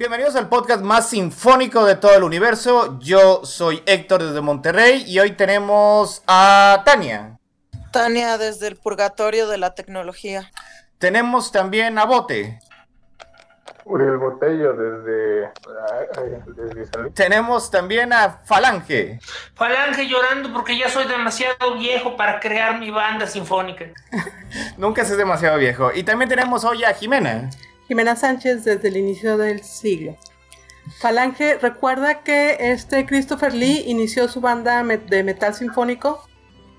Bienvenidos al podcast más sinfónico de todo el universo. Yo soy Héctor desde Monterrey y hoy tenemos a Tania. Tania desde el purgatorio de la tecnología. Tenemos también a Bote. Uriel Botello desde, desde San Luis. Tenemos también a Falange. Falange llorando porque ya soy demasiado viejo para crear mi banda sinfónica. Nunca se es demasiado viejo. Y también tenemos hoy a Jimena. Jimena Sánchez desde el inicio del siglo. Falange, recuerda que este Christopher Lee inició su banda de metal sinfónico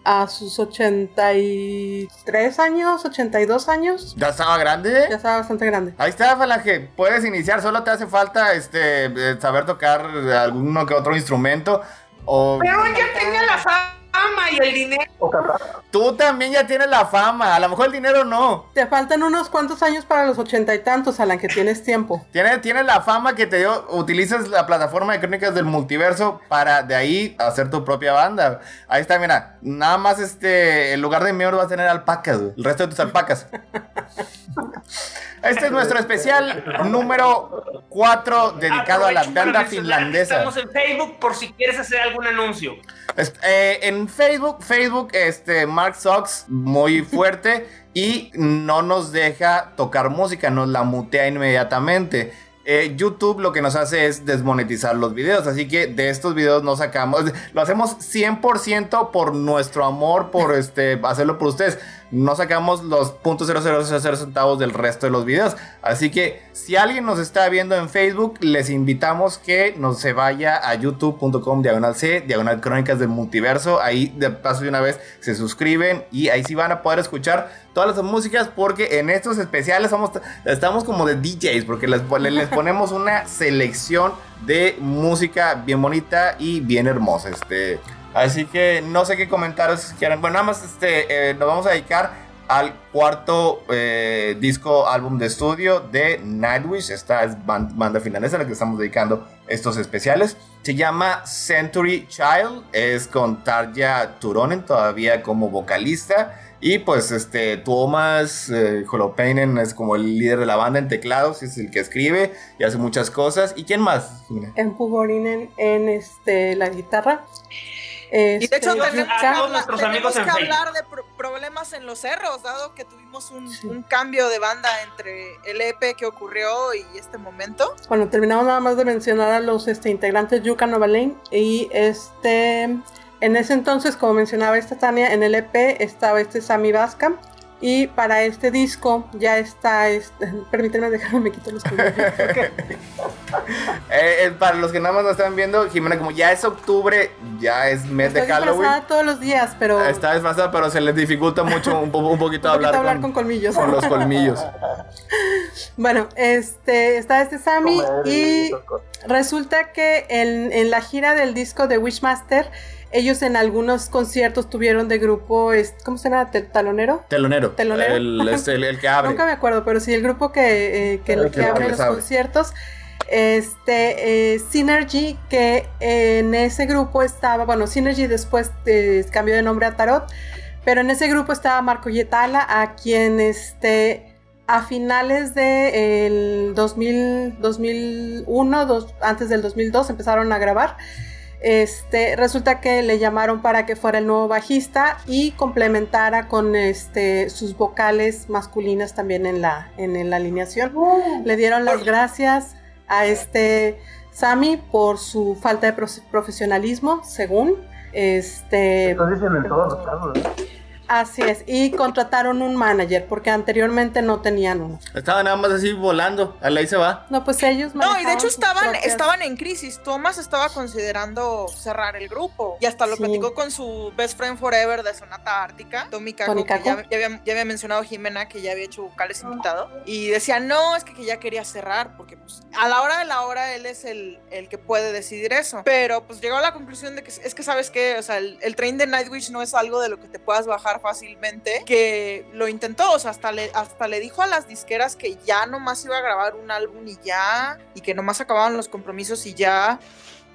a sus 83 años, 82 años. ¿Ya estaba grande? Ya estaba bastante grande. Ahí está, Falange. Puedes iniciar. Solo te hace falta este, eh, saber tocar alguno que otro instrumento. O Pero ya tenía la fama y el dinero. tú también ya tienes la fama. A lo mejor el dinero no. Te faltan unos cuantos años para los ochenta y tantos, Alan, que tienes tiempo. Tienes, tienes la fama que te dio. Utilizas la plataforma de crónicas del multiverso para de ahí hacer tu propia banda. Ahí está, mira. Nada más este. En lugar de miembros vas a tener alpacas, güey, El resto de tus alpacas. Este es nuestro especial número 4 dedicado a la banda finlandesa. Estamos en Facebook por si quieres hacer algún anuncio. Eh, en Facebook, Facebook, este, Mark Sox, muy fuerte y no nos deja tocar música, nos la mutea inmediatamente. Eh, YouTube lo que nos hace es desmonetizar los videos, así que de estos videos no sacamos, lo hacemos 100% por nuestro amor, por este, hacerlo por ustedes. No sacamos los .0000 centavos del resto de los videos. Así que si alguien nos está viendo en Facebook, les invitamos que nos se vaya a youtube.com diagonal C, diagonal crónicas del multiverso. Ahí de paso de una vez se suscriben y ahí sí van a poder escuchar todas las músicas porque en estos especiales somos, estamos como de DJs porque les, les ponemos una selección de música bien bonita y bien hermosa. Este, así que no sé qué comentarios quieran. Bueno, nada más este, eh, nos vamos a dedicar al cuarto eh, disco álbum de estudio de Nightwish. Esta es ban- banda finlandesa a la que estamos dedicando estos especiales. Se llama Century Child. Es con Tarja Turonen todavía como vocalista. Y pues este, Thomas eh, Holopainen es como el líder de la banda en teclados, es el que escribe y hace muchas cosas. ¿Y quién más? En Puborinen en este, la guitarra. Y de Este, hecho Yuka- tenemos, a todos nuestros tenemos amigos en que hablar de pro- problemas en los cerros, dado que tuvimos un, un cambio de banda entre el EP que ocurrió y este momento. Bueno, terminamos nada más de mencionar a los este, integrantes Yuka Nova Lane y este en ese entonces, como mencionaba esta Tania, en el EP estaba este Sammy Vasca y para este disco ya está, este, permítanme dejarme me quito los colmillos. Eh, eh, para los que nada más nos están viendo, Jimena, como ya es octubre, ya es mes de Halloween. disfrazada todos los días, pero Está desfasada, pero se les dificulta mucho un, po- un poquito un poquito hablar, hablar con, con colmillos. con los colmillos. Bueno, este está este Sammy y. Resulta que en, en la gira del disco de Wishmaster, ellos en algunos conciertos tuvieron de grupo, es- ¿cómo se llama? ¿Te- ¿Talonero? Telonero. Telonero. El, es el, el que abre. Nunca me acuerdo, pero sí, el grupo que, eh, que, El que que abre los abre. conciertos. Este, eh, Synergy, que en ese grupo estaba, bueno, Synergy después eh, cambió de nombre a Tarot, pero en ese grupo estaba Marco Yetala, a quien este, a finales del 2000, 2001, dos- antes del 2002, empezaron a grabar. Este, resulta que le llamaron para que fuera el nuevo bajista y complementara con este, sus vocales masculinas también en la, en la alineación. Le dieron las gracias a este Sammy por su falta de profe- profesionalismo, según. Este, dicen en todos los casos. Así es. Y contrataron un manager porque anteriormente no tenían uno. Estaba nada más así volando. A ahí se va. No, pues ellos No, y de hecho estaban, propias- estaban en crisis. Thomas estaba considerando cerrar el grupo. Y hasta lo Sí. platicó con su best friend forever de Sonata Ártica, Tommy Kako, que ya, ya había, ya había mencionado Jimena que ya había hecho vocales invitado. Y decía, no, es que, que ya quería cerrar, porque pues a la hora de la hora él es el, el que puede decidir eso. Pero pues llegó a la conclusión de que es que, ¿sabes qué? O sea, el, el tren de Nightwish no es algo de lo que te puedas bajar fácilmente. Que lo intentó, o sea, hasta le, hasta le dijo a las disqueras que ya nomás iba a grabar un álbum y ya, y que nomás acababan los compromisos y ya.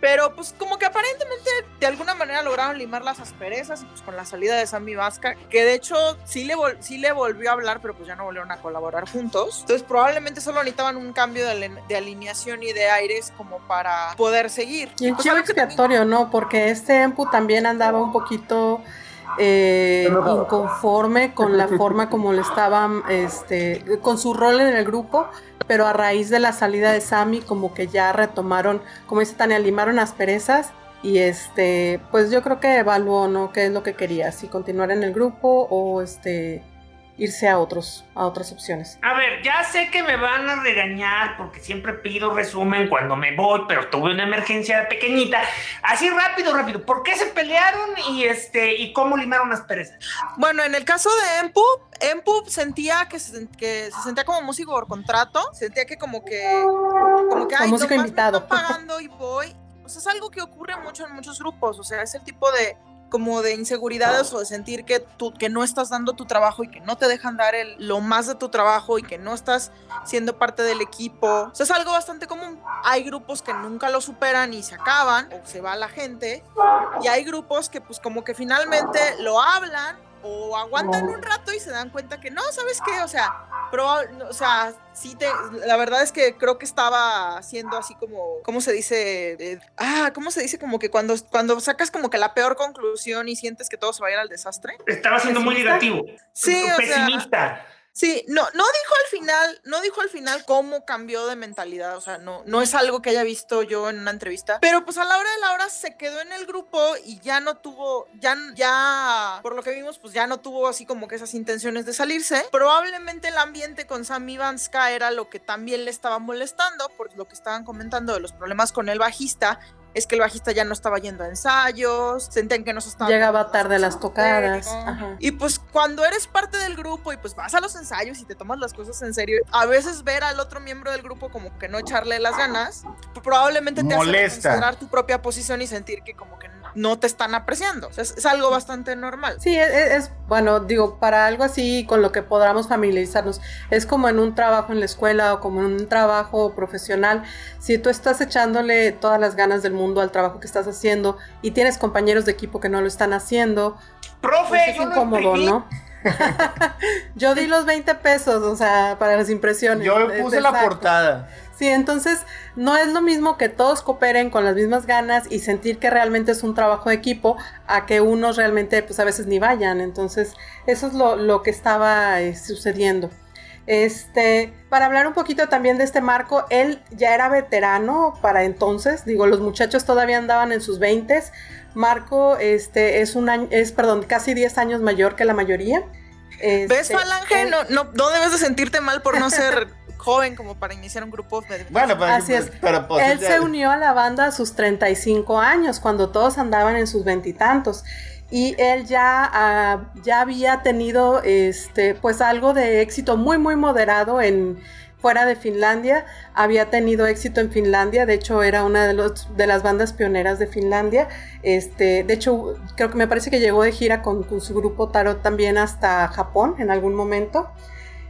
Pero pues como que aparentemente de alguna manera lograron limar las asperezas y pues con la salida de Sammy Vasca, que de hecho sí le, sí le volvió a hablar, pero pues ya no volvieron a colaborar juntos. Entonces probablemente solo necesitaban un cambio de, de alineación y de aires como para poder seguir. Y el chivo expiatorio, ¿no? Porque este Empu también andaba un poquito eh, inconforme con la forma como le estaban, este, con su rol en el grupo, pero a raíz de la salida de Sammy, como que ya retomaron, como dice Tania, limaron asperezas. Y este, pues yo creo que evaluó, ¿no? ¿Qué es lo que quería? Si continuar en el grupo o este irse a otros, a otras opciones. A ver, ya sé que me van a regañar porque siempre pido resumen cuando me voy, pero tuve una emergencia pequeñita. Así rápido, rápido. ¿Por qué se pelearon y este y cómo limaron las perezas? Bueno, en el caso de Empu, Empu sentía que se, que se sentía como músico por contrato, sentía que como que como que Como ay, músico nomás me invitado. están pagando y voy. O sea, es algo que ocurre mucho en muchos grupos, o sea, es el tipo de como de inseguridades o de sentir que tú que no estás dando tu trabajo y que no te dejan dar el, lo más de tu trabajo y que no estás siendo parte del equipo. O es algo bastante común. Hay grupos que nunca lo superan y se acaban o se va la gente y hay grupos que pues como que finalmente lo hablan o aguantan un rato y se dan cuenta que no, ¿sabes qué? O sea, proba- o sea, sí te, la verdad es que creo que estaba haciendo así como, ¿cómo se dice? Eh, ah, ¿cómo se dice? Como que cuando, cuando sacas como que la peor conclusión y sientes que todo se va a ir al desastre. Estaba siendo muy negativo. Sí, o sea, pesimista. Sí, no, no dijo al final, no dijo al final cómo cambió de mentalidad, o sea, no, no es algo que haya visto yo en una entrevista, pero pues a la hora de la hora se quedó en el grupo y ya no tuvo, ya, ya, por lo que vimos, pues ya no tuvo así como que esas intenciones de salirse. Probablemente el ambiente con Sam Ivanska era lo que también le estaba molestando, por lo que estaban comentando de los problemas con el bajista, es que el bajista ya no estaba yendo a ensayos, sentían que no se estaba Llegaba tarde a las tocadas. Ajá. Y pues cuando eres parte del grupo y pues vas a los ensayos y te tomas las cosas en serio, a veces ver al otro miembro del grupo como que no echarle las ganas, probablemente te Molesta. hace considerar tu propia posición y sentir que como que no te están apreciando. Es, es algo bastante normal. Sí, es, es- bueno, digo, para algo así con lo que podamos familiarizarnos, es como en un trabajo en la escuela o como en un trabajo profesional, si tú estás echándole todas las ganas del mundo al trabajo que estás haciendo y tienes compañeros de equipo que no lo están haciendo, Profe, pues es yo incómodo. ¿no? Yo di los 20 pesos, o sea, para las impresiones. Yo puse la portada. Sí, entonces no es lo mismo que todos cooperen con las mismas ganas y sentir que realmente es un trabajo de equipo a que unos realmente pues a veces ni vayan. Entonces eso es lo, lo que estaba eh, sucediendo. Este, para hablar un poquito también de este Marco, él ya era veterano para entonces, digo, los muchachos todavía andaban en sus 20 Marco este, es un año, es, perdón, casi 10 años mayor que la mayoría. ¿Ves, Este, Falange? él- No, no, no debes de sentirte mal por no ser joven como para iniciar un grupo de Bueno, pero, Así es. pero pues, Él ya- se unió a la banda a sus 35 años, cuando todos andaban en sus veintitantos. Y, él ya, ah, ya había tenido este, pues algo de éxito muy, muy moderado en fuera de Finlandia. Había tenido éxito en Finlandia, de hecho era una de, los, de las bandas pioneras de Finlandia. Este, de hecho, creo que me parece que llegó de gira con, con su grupo Tarot también hasta Japón en algún momento.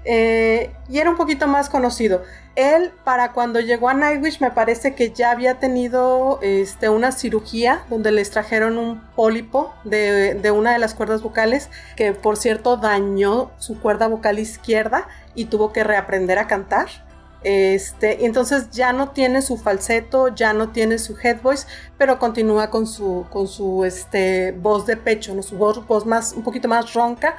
Eh, y era un poquito más conocido. Él, para cuando llegó a Nightwish, me parece que ya había tenido este, una cirugía donde le extrajeron un pólipo de, una de las cuerdas vocales, que por cierto dañó su cuerda vocal izquierda y tuvo que reaprender a cantar. Este, entonces ya no tiene su falseto, ya no tiene su head voice, pero continúa con su, con su este, voz de pecho, su voz, voz más, un poquito más ronca,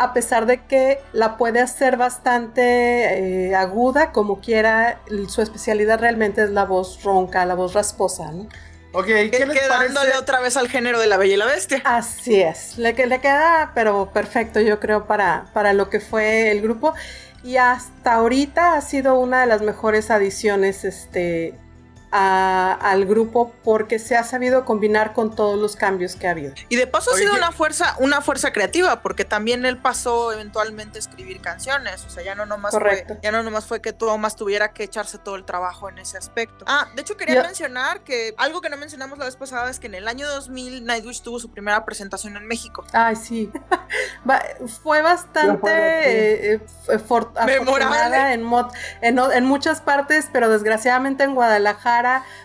a pesar de que la puede hacer bastante eh, aguda, como quiera, su especialidad realmente es la voz ronca, la voz rasposa, ¿no? Ok, ¿qué les Quedándole parece? otra vez al género de la bella y la bestia. Así es, le, que- le queda pero perfecto yo creo para, para lo que fue el grupo y hasta ahorita ha sido una de las mejores adiciones este, a- al grupo porque se ha sabido combinar con todos los cambios que ha habido. Y de paso ha sido ¿qué- una fuerza, una fuerza creativa, porque también él pasó eventualmente a escribir canciones. O sea, ya no nomás Correcto. fue, ya no nomás fue que Thomas tuviera que echarse todo el trabajo en ese aspecto. Ah, de hecho quería Yo- mencionar que algo que no mencionamos la vez pasada es que en el año 2000 Nightwish tuvo su primera presentación en México. Ay, sí. Fue bastante eh, eh, Memorable. en, en, en muchas partes, pero desgraciadamente en Guadalajara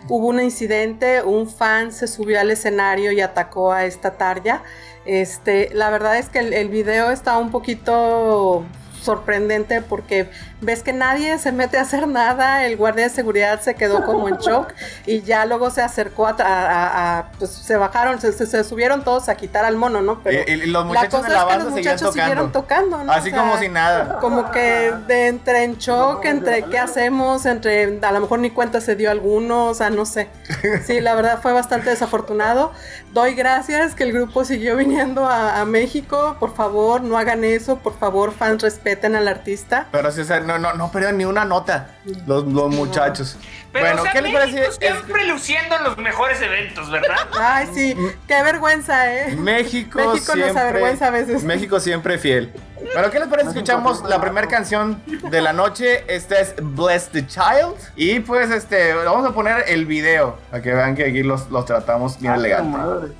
hubo un incidente, un fan se subió al escenario y atacó a esta tarja. Este, la verdad es que el, el video está un poquito sorprendente porque ves que nadie se mete a hacer nada, el guardia de seguridad se quedó como en shock y ya luego se acercó a, a- a- pues se bajaron, se, se- se subieron todos a quitar al mono, ¿no? Pero Y, y los la muchachos cosa de la es que banda los seguían muchachos siguieron tocando. tocando, ¿no? Así O sea, como si nada. como que de entre en shock, entre qué hacemos, entre a lo mejor ni cuenta se dio alguno, o sea, no sé. Sí, la verdad fue bastante desafortunado. Doy gracias que el grupo siguió viniendo a, a México. Por favor, no hagan eso. Por favor, fans, respeten al artista. Pero sí, o sea, no, no, no perdieron ni una nota los, los muchachos. Pero, bueno, o sea, ¿qué les parece? siempre luciendo en los mejores eventos, ¿verdad? Ay, sí, qué vergüenza, ¿eh? México, México siempre. nos avergüenza a veces. México siempre fiel. Bueno, ¿qué les parece? Escuchamos la primera canción de la noche. Esta es Bless the Child. Y pues, este, vamos a poner el video. Para que vean que aquí los, los tratamos bien elegante.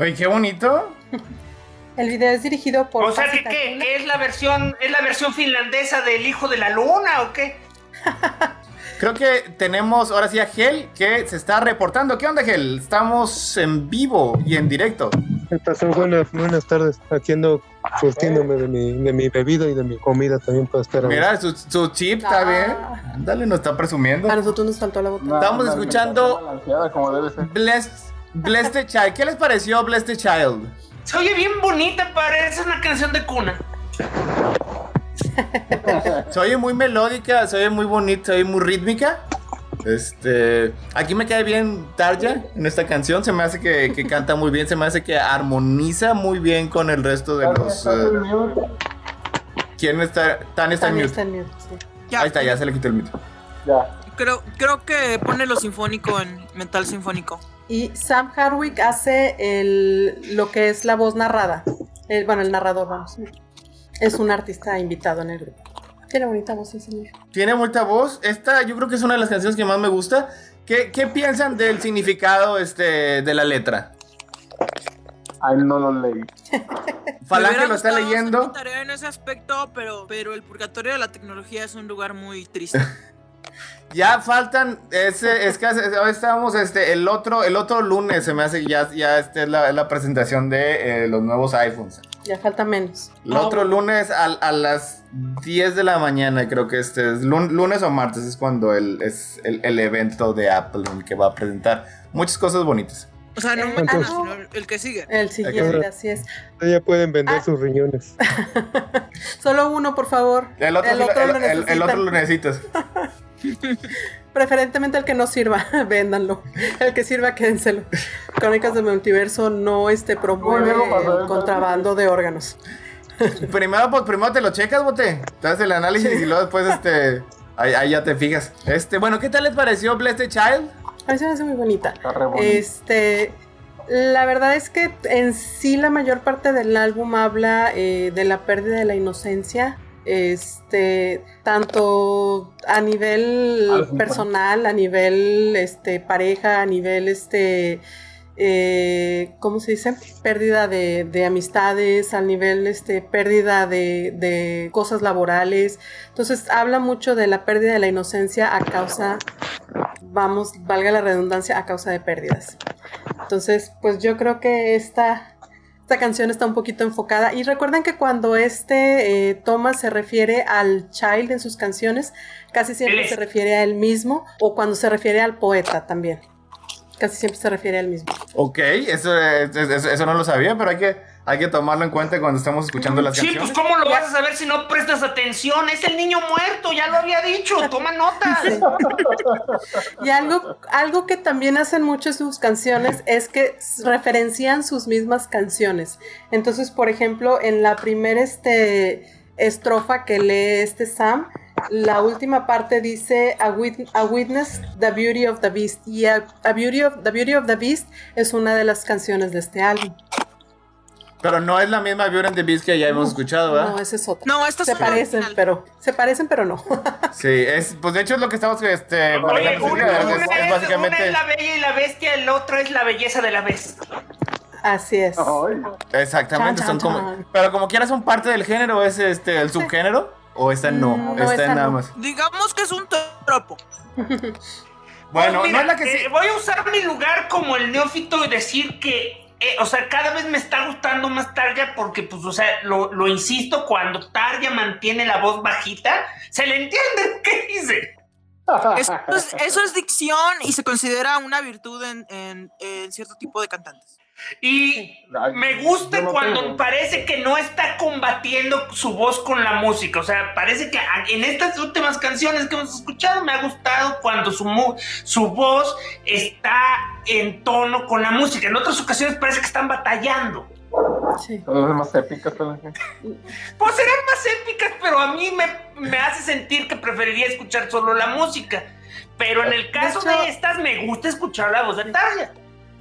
Oye, qué bonito. El video es dirigido por. O sea, que ¿qué? Takula. ¿Qué es la versión, es la versión finlandesa del hijo de la luna o qué? Creo que tenemos ahora sí a Gel que se está reportando. ¿Qué onda, Gel? Estamos en vivo y en directo. ¿Qué pasó? Buenas, buenas tardes. Aquí ando surtiéndome de mi, de mi bebida y de mi comida también para estar. Mira, su, su chip está Ah. bien. Dale, nos está presumiendo. A nosotros nos faltó la botella. Estamos escuchando- alimentación balanceada, como debe ser. Blessed, Blessed the Child. ¿Qué les pareció Blessed the Child? Se oye bien bonita, parece una canción de cuna. Se oye muy melódica, se oye muy bonita, se oye muy rítmica. Este, aquí me cae bien Tarja en esta canción, se me hace que, que canta muy bien, se me hace que armoniza muy bien con el resto de los... ¿Estás eh? ¿Quién está? Tan está en mute. está en mute, sí. Ya, Ahí está, ya se le quitó el mute. Ya. Creo, creo que pone lo sinfónico en metal sinfónico. Y Sam Hardwick hace el, lo que es la voz narrada. El- bueno, el narrador, vamos. Es un artista invitado en el grupo. Tiene bonita voz el señor. Tiene mucha voz. Esta yo creo que es una de las canciones que más me gusta. ¿Qué, qué piensan del significado este, de la letra? Ay, no lo leí. Falange lo está leyendo. tarea en ese aspecto, pero, pero el purgatorio de la tecnología es un lugar muy triste. Ya faltan ese, es que hace- hoy estábamos este, el otro, el otro lunes se me hace ya, ya este es la, la presentación de eh, los nuevos iPhones. Ya falta menos. El otro lunes a, a las 10 de la mañana, creo que este es lun- lunes o martes, es cuando el, es el, el evento de Apple en el que va a presentar muchas cosas bonitas. O sea, no Eh, mañana, ah, sino el que sigue. El siguiente, así es. Ya pueden vender Ah. sus riñones. Solo uno, por favor. El otro, El otro el- lo el- el lo necesitas. Preferentemente el que no sirva, véndanlo. El que sirva, quédenselo. Crónicas del Multiverso no este, promueve el contrabando de órganos. Primero, pues, primero te lo checas, bote. Te haces el análisis y luego después este. Ahí, ahí ya te fijas. Este, bueno, ¿qué tal les pareció Blessed Child? A mí se me hace muy bonita. Está re bonito. Este, la verdad es que en sí la mayor parte del álbum habla eh, de la pérdida de la inocencia. Este, tanto a nivel A los cincuenta. personal, a nivel este, pareja, a nivel este, eh, ¿cómo se dice? Pérdida de, de amistades, a nivel este, pérdida de, de cosas laborales. Entonces habla mucho de la pérdida de la inocencia a causa vamos, valga la redundancia, a causa de pérdidas. Entonces, pues yo creo que esta, esta canción está un poquito enfocada. Y recuerden que cuando este eh, Thomas se refiere al child en sus canciones, casi siempre se refiere a él mismo, o cuando se refiere al poeta también. Casi siempre se refiere a él mismo. Ok, eso, es- eso, eso no lo sabía, pero hay que, hay que tomarlo en cuenta cuando estamos escuchando las Sí, pues canciones. ¿cómo lo vas a saber si no prestas atención? Es el niño muerto, ya lo había dicho, toma notas. Y algo, algo que también hacen mucho en sus canciones es que referencian sus mismas canciones. Entonces, por ejemplo, en la primera este, estrofa que lee este Sam, la última parte dice a, wit- a witness the beauty of the beast y a, a beauty of the beauty of the beast es una de las canciones de este álbum. Pero no es la misma Beauty and the Beast que ya hemos escuchado, ¿verdad? No, esa es otra. No, esta es se parecen, original. pero se parecen, pero no. Sí, es, pues de hecho es lo que estamos este, Oye, una, es- una es, es, una básicamente. es la bella y la bestia, el otro es la belleza de la bestia. Así es. Ay, Exactamente, Chan, son como. chan. Pero como quiera son parte del género, ¿es este el subgénero? ¿O esta no? Mm, no, esta esa es nada no. más. Digamos que es un tropo. Bueno, Pues mira, no es la que sí. eh, voy a usar mi lugar como el neófito y decir que, eh, o sea, cada vez me está gustando más Tarja porque, pues, o sea, lo, insisto, cuando Tarja mantiene la voz bajita, se le entiende qué dice. Eso es, eso es dicción y se considera una virtud en, en- en cierto tipo de cantantes. Y Ay, me gusta no cuando tengo. parece que no está combatiendo su voz con la música. O sea, parece que en estas últimas canciones que hemos escuchado me ha gustado cuando su, voz está en tono con la música. En otras ocasiones parece que están batallando. Sí. Son más épicas. Pues serán más épicas, pero a mí me, me hace sentir que preferiría escuchar solo la música. Pero en el caso de, hecho- estas, me gusta escuchar la voz de Tarja.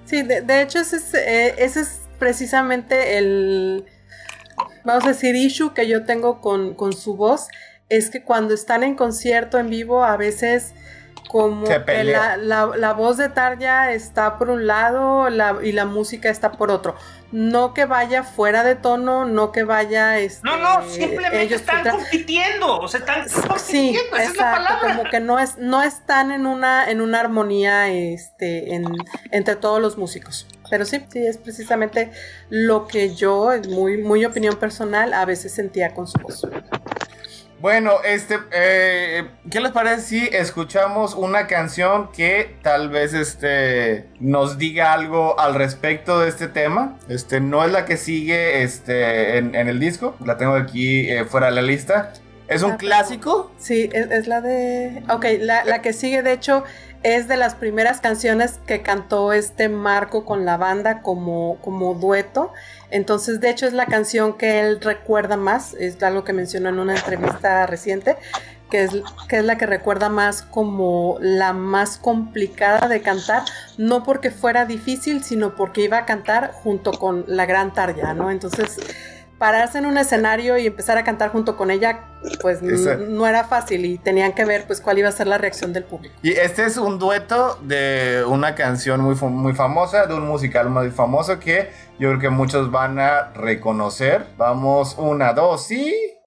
Sí, de, de hecho ese es, eh, ese es precisamente el, vamos a decir, issue que yo tengo con, con su voz, es que cuando están en concierto en vivo a veces como que la- la voz de Tarja está por un lado la- y la música está por otro. No que vaya fuera de tono, no que vaya... Este, No, no, simplemente ellos están compitiendo. O sea, están Sí, compitiendo. esa es la palabra. como que no es, no están en una, en una armonía este, en- entre todos los músicos. Pero sí, sí, es precisamente lo que yo, muy, muy opinión personal, a veces sentía con su voz. Bueno, este, eh, ¿qué les parece si escuchamos una canción que tal vez este nos diga algo al respecto de este tema? Este, no es la que sigue este en, en el disco, la tengo aquí eh, fuera de la lista. Es un Ah, clásico. Sí, es, es la de... Ok, la, la que sigue, de hecho, es de las primeras canciones que cantó este Marco con la banda como, como dueto. Entonces, de hecho, es la canción que él recuerda más, es algo que mencionó en una entrevista reciente, que es, que es la que recuerda más como la más complicada de cantar, no porque fuera difícil, sino porque iba a cantar junto con la gran Tarja, ¿no? Entonces, pararse en un escenario y empezar a cantar junto con ella, pues no era fácil y tenían que ver pues cuál iba a ser la reacción del público. Y este es un dueto de una canción muy, muy famosa, de un musical muy famoso que yo creo que muchos van a reconocer. Vamos, una, dos y...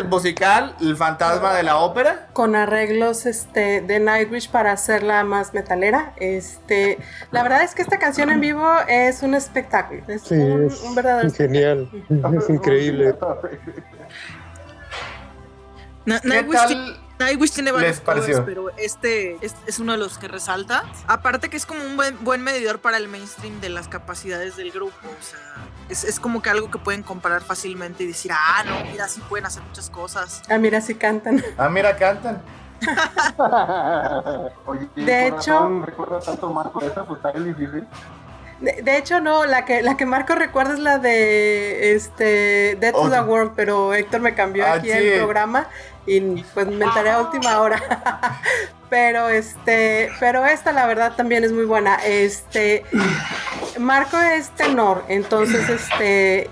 el musical, El fantasma de la ópera. con arreglos este de Nightwish para hacerla más metalera. Este, la verdad es que esta canción en vivo es un espectáculo, es Sí, un, es un verdadero genial, es increíble. Na- ¿Qué Nightwish? Nightwish tiene varios covers, pero este es, es uno de los que resalta. Aparte que es como un buen, buen medidor para el mainstream de las capacidades del grupo. O sea, es, es como que algo que pueden comparar fácilmente y decir, ah, no, mira, sí pueden hacer muchas cosas. Ah, mira, si cantan. Ah, mira, cantan. Oye, De hecho- recuerda tanto Marco esa, pues está bien difícil. De, de hecho, no, la que, la que Marco recuerda es la de este Dead to the Otra. World, pero Héctor me cambió Ah, aquí sí. el programa y pues me enteré a última hora. pero este, pero esta la verdad también es muy buena. Este Marco es tenor, entonces este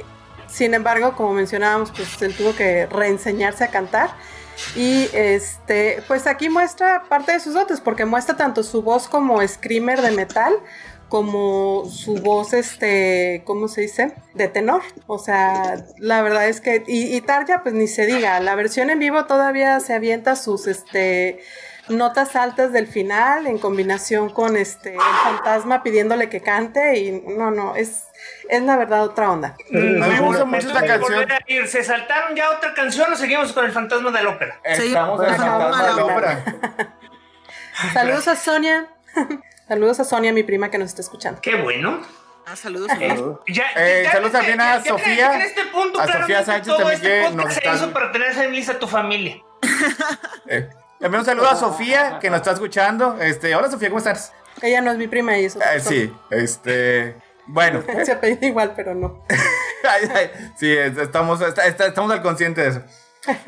sin embargo, como mencionábamos, pues él tuvo que reenseñarse a cantar. Y este, pues aquí muestra parte de sus dotes, porque muestra tanto su voz como screamer de metal, como su voz, este, ¿cómo se dice? De tenor. O sea, la verdad es que, y, y Tarja, pues ni se diga, la versión en vivo todavía se avienta sus, este, notas altas del final en combinación con este, el fantasma pidiéndole que cante y no, no, es, es la verdad otra onda. A mí me gusta mucho esta canción. volver a ir, ¿Se saltaron ya otra canción o seguimos con el fantasma de la ópera? Estamos en el fantasma de la ópera. Saludos a Sonia. Saludos a Sonia, mi prima que nos está escuchando. Qué bueno. Ah, saludos. Eh, ya, Eh, ya- saludos ya- también a Sofía, en este punto, a Sofía Sánchez todo también este que podcast nos se está- hizo para tener a tu familia. Eh, También un saludo a Sofía que nos está escuchando. Este, hola Sofía, ¿cómo estás? Ella no es mi prima y eso. Eh, sí, este, bueno, Se apellida igual, pero no. Ay, ay, sí, es- estamos, está- está- estamos al consciente de eso.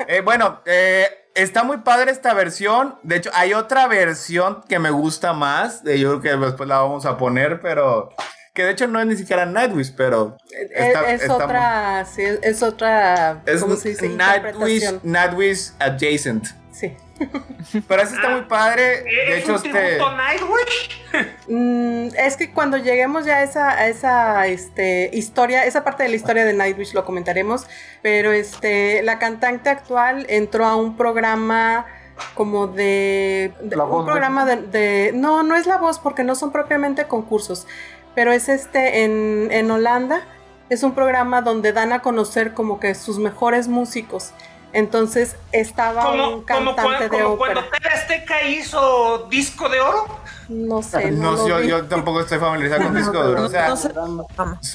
Eh, bueno, eh, está muy padre esta versión. De hecho, hay otra versión que me gusta más. yo creo que después la vamos a poner, pero que de hecho no es ni siquiera Nightwish, pero está- es, es está- otra, sí, es, otra, es ¿cómo se dice? Nightwish. Nightwish adjacent. Sí. Pero ese está muy padre. De ¿Es hecho, un este. Mm, es que cuando lleguemos ya a esa, a esa este, historia, esa parte de la historia de Nightwish lo comentaremos, pero este, la cantante actual entró a un programa como de, de- La un Voz programa de, de- no no es la voz porque no son propiamente concursos pero es este en, en Holanda es un programa donde dan a conocer como que sus mejores músicos entonces estaba Como, un como, cantante cuando, de como ópera cuando TV Azteca hizo disco de oro. no sé no, No, yo, yo tampoco estoy familiarizado con disco duro. O sea, No sé. son,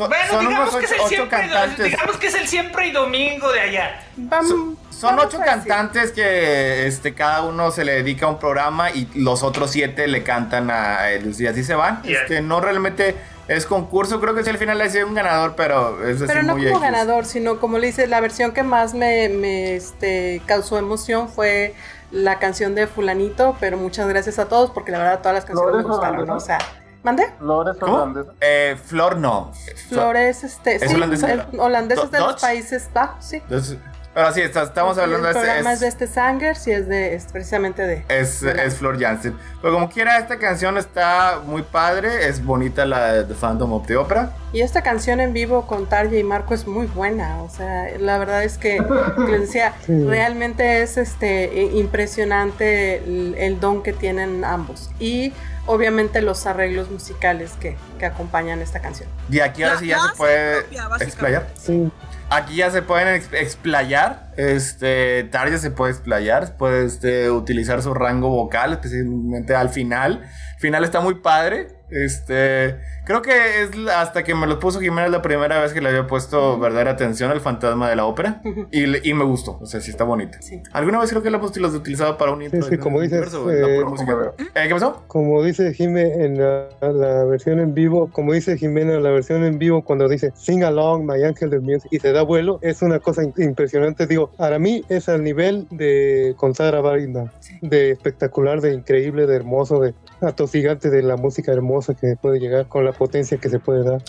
Bueno, son digamos unos que es el ocho siempre, cantantes. digamos que es el siempre y domingo de allá. Vam- Son, son vamos ocho cantantes que este, cada uno se le dedica a un programa y los otros siete le cantan a él y así se van. Yeah. Este, no realmente es concurso, creo que si al final le sido un ganador, pero es así Pero no muy como X. ganador, sino como le dice, la versión que más me, me, este, causó emoción fue la canción de Fulanito, pero muchas gracias a todos porque la verdad todas las canciones me gustaron, ¿no? O sea, ¿mandé? Flores holandesas. Eh, Flor no. Flores, este, ¿Es sí, holandesa? es holandés es de los países bajos, sí. Entonces, pero sí, está- estamos hablando El de programa es de este. este Sangers y es de, es precisamente de... Es, es Flor Jansen. Pero como quiera, esta canción está muy padre. Es bonita la de The Phantom of the Opera. Y esta canción en vivo con Tarja y Marco es muy buena, o sea, la verdad es que, les decía, Sí. realmente es este impresionante el, el don que tienen ambos y obviamente los arreglos musicales que, que acompañan esta canción. Y aquí ahora sí ya se puede explayar. Sí, Aquí ya se pueden ex- explayar. Este, Tarja se puede explayar. Puede este, utilizar su rango vocal, especialmente al final. Final está muy padre. Este, creo que es hasta que me lo puso Jiménez la primera vez que le había puesto verdadera atención al fantasma de la ópera. y, y me gustó. O sea, sí está bonita. Sí. Alguna vez creo que la hemos los utilizado para un intro. sí, de como dices, universo, eh, música. Eh, ¿Qué pasó? como dice Jimé en la, la versión en vivo, como dice Jimena en la versión en vivo cuando dice Sing Along, My Angel del Music y se da vuelo, es una cosa impresionante. Digo, para mí es al nivel de Consagra Brinda, de espectacular, de increíble, de hermoso, de atosigante de la música hermosa que puede llegar con la potencia que se puede dar.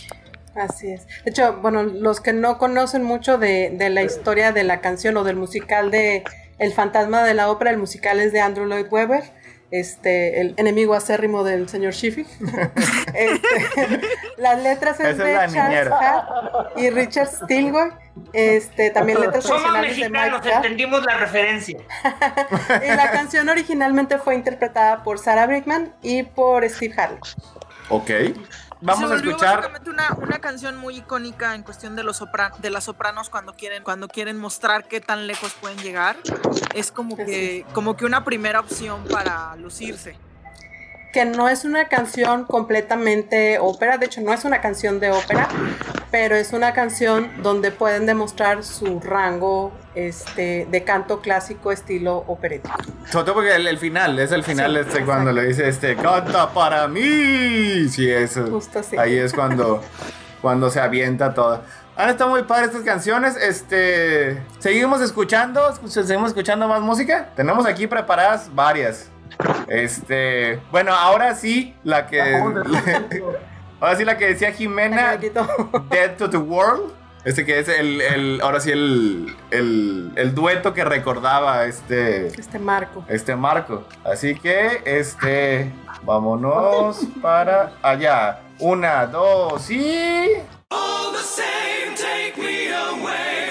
Así es. De hecho, bueno, los que no conocen mucho de, de la historia de la canción o del musical de El fantasma de la ópera, el musical es de Andrew Lloyd Webber. Este, el enemigo acérrimo del señor Shiffy. Este, las letras es Esa de Charles niñera. Hart y Richard Stilwell. Este, también letras Somos originales de Mike mexicanos, Jack. entendimos la referencia. Y la canción originalmente fue interpretada por Sarah Brigman y por Steve Harley. Ok. Se Vamos a volvió escuchar. básicamente una, una canción muy icónica en cuestión de los sopra- de las sopranos cuando quieren cuando quieren mostrar qué tan lejos pueden llegar. Es como que como que una primera opción para lucirse. Que no es una canción completamente ópera, de hecho no es una canción de ópera, pero es una canción donde pueden demostrar su rango este, de canto clásico estilo operético. Sobre todo porque el, el final, es el final Sí, este cuando le dice este canta para mí. Sí, eso. Justo así. Ahí es cuando, cuando se avienta todo. Han estado muy padres estas canciones. Este. Seguimos escuchando. escuch- Seguimos escuchando más música. Tenemos aquí preparadas varias. Este. Bueno, ahora sí, la que. ahora sí, la que decía Jimena. Dead to the World. Este que es el, el- ahora sí el, el, el dueto que recordaba este, Este marco. este marco. Así que, este, vámonos para allá. Una, dos y... All the same, take me away.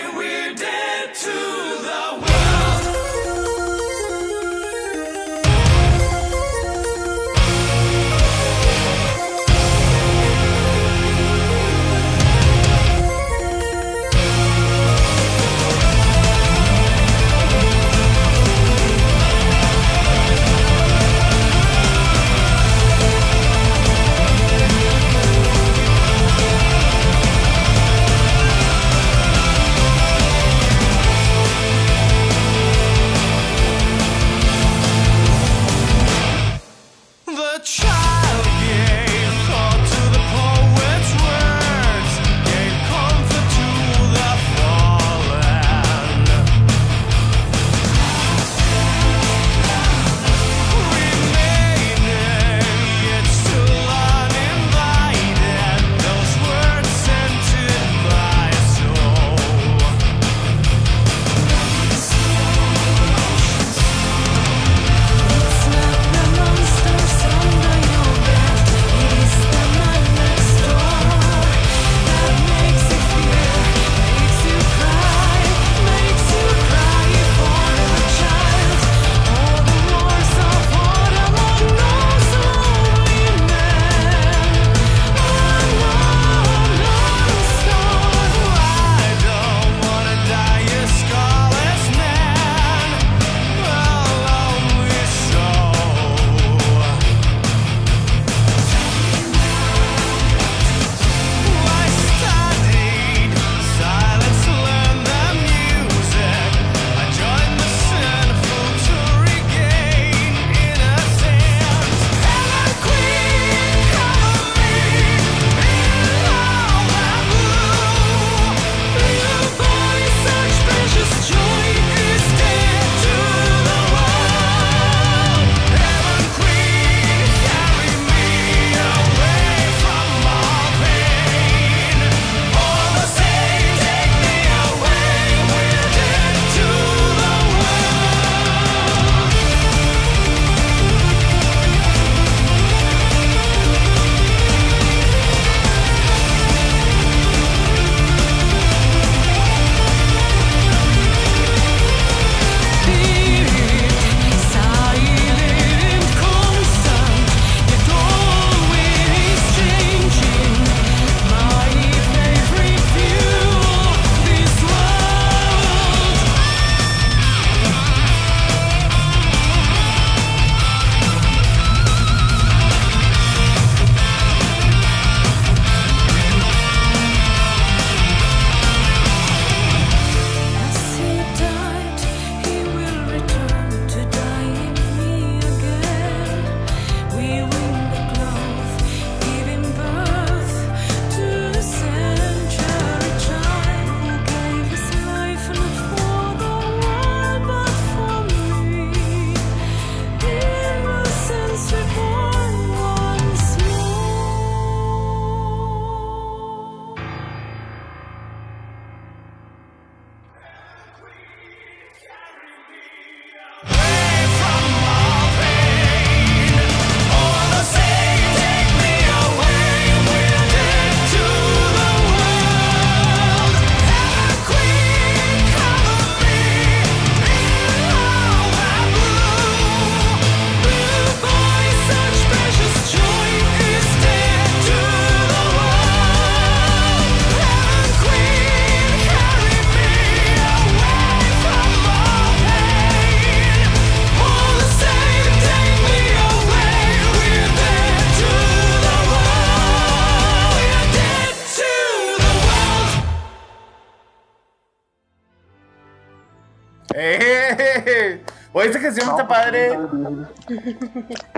Esta canción está padre.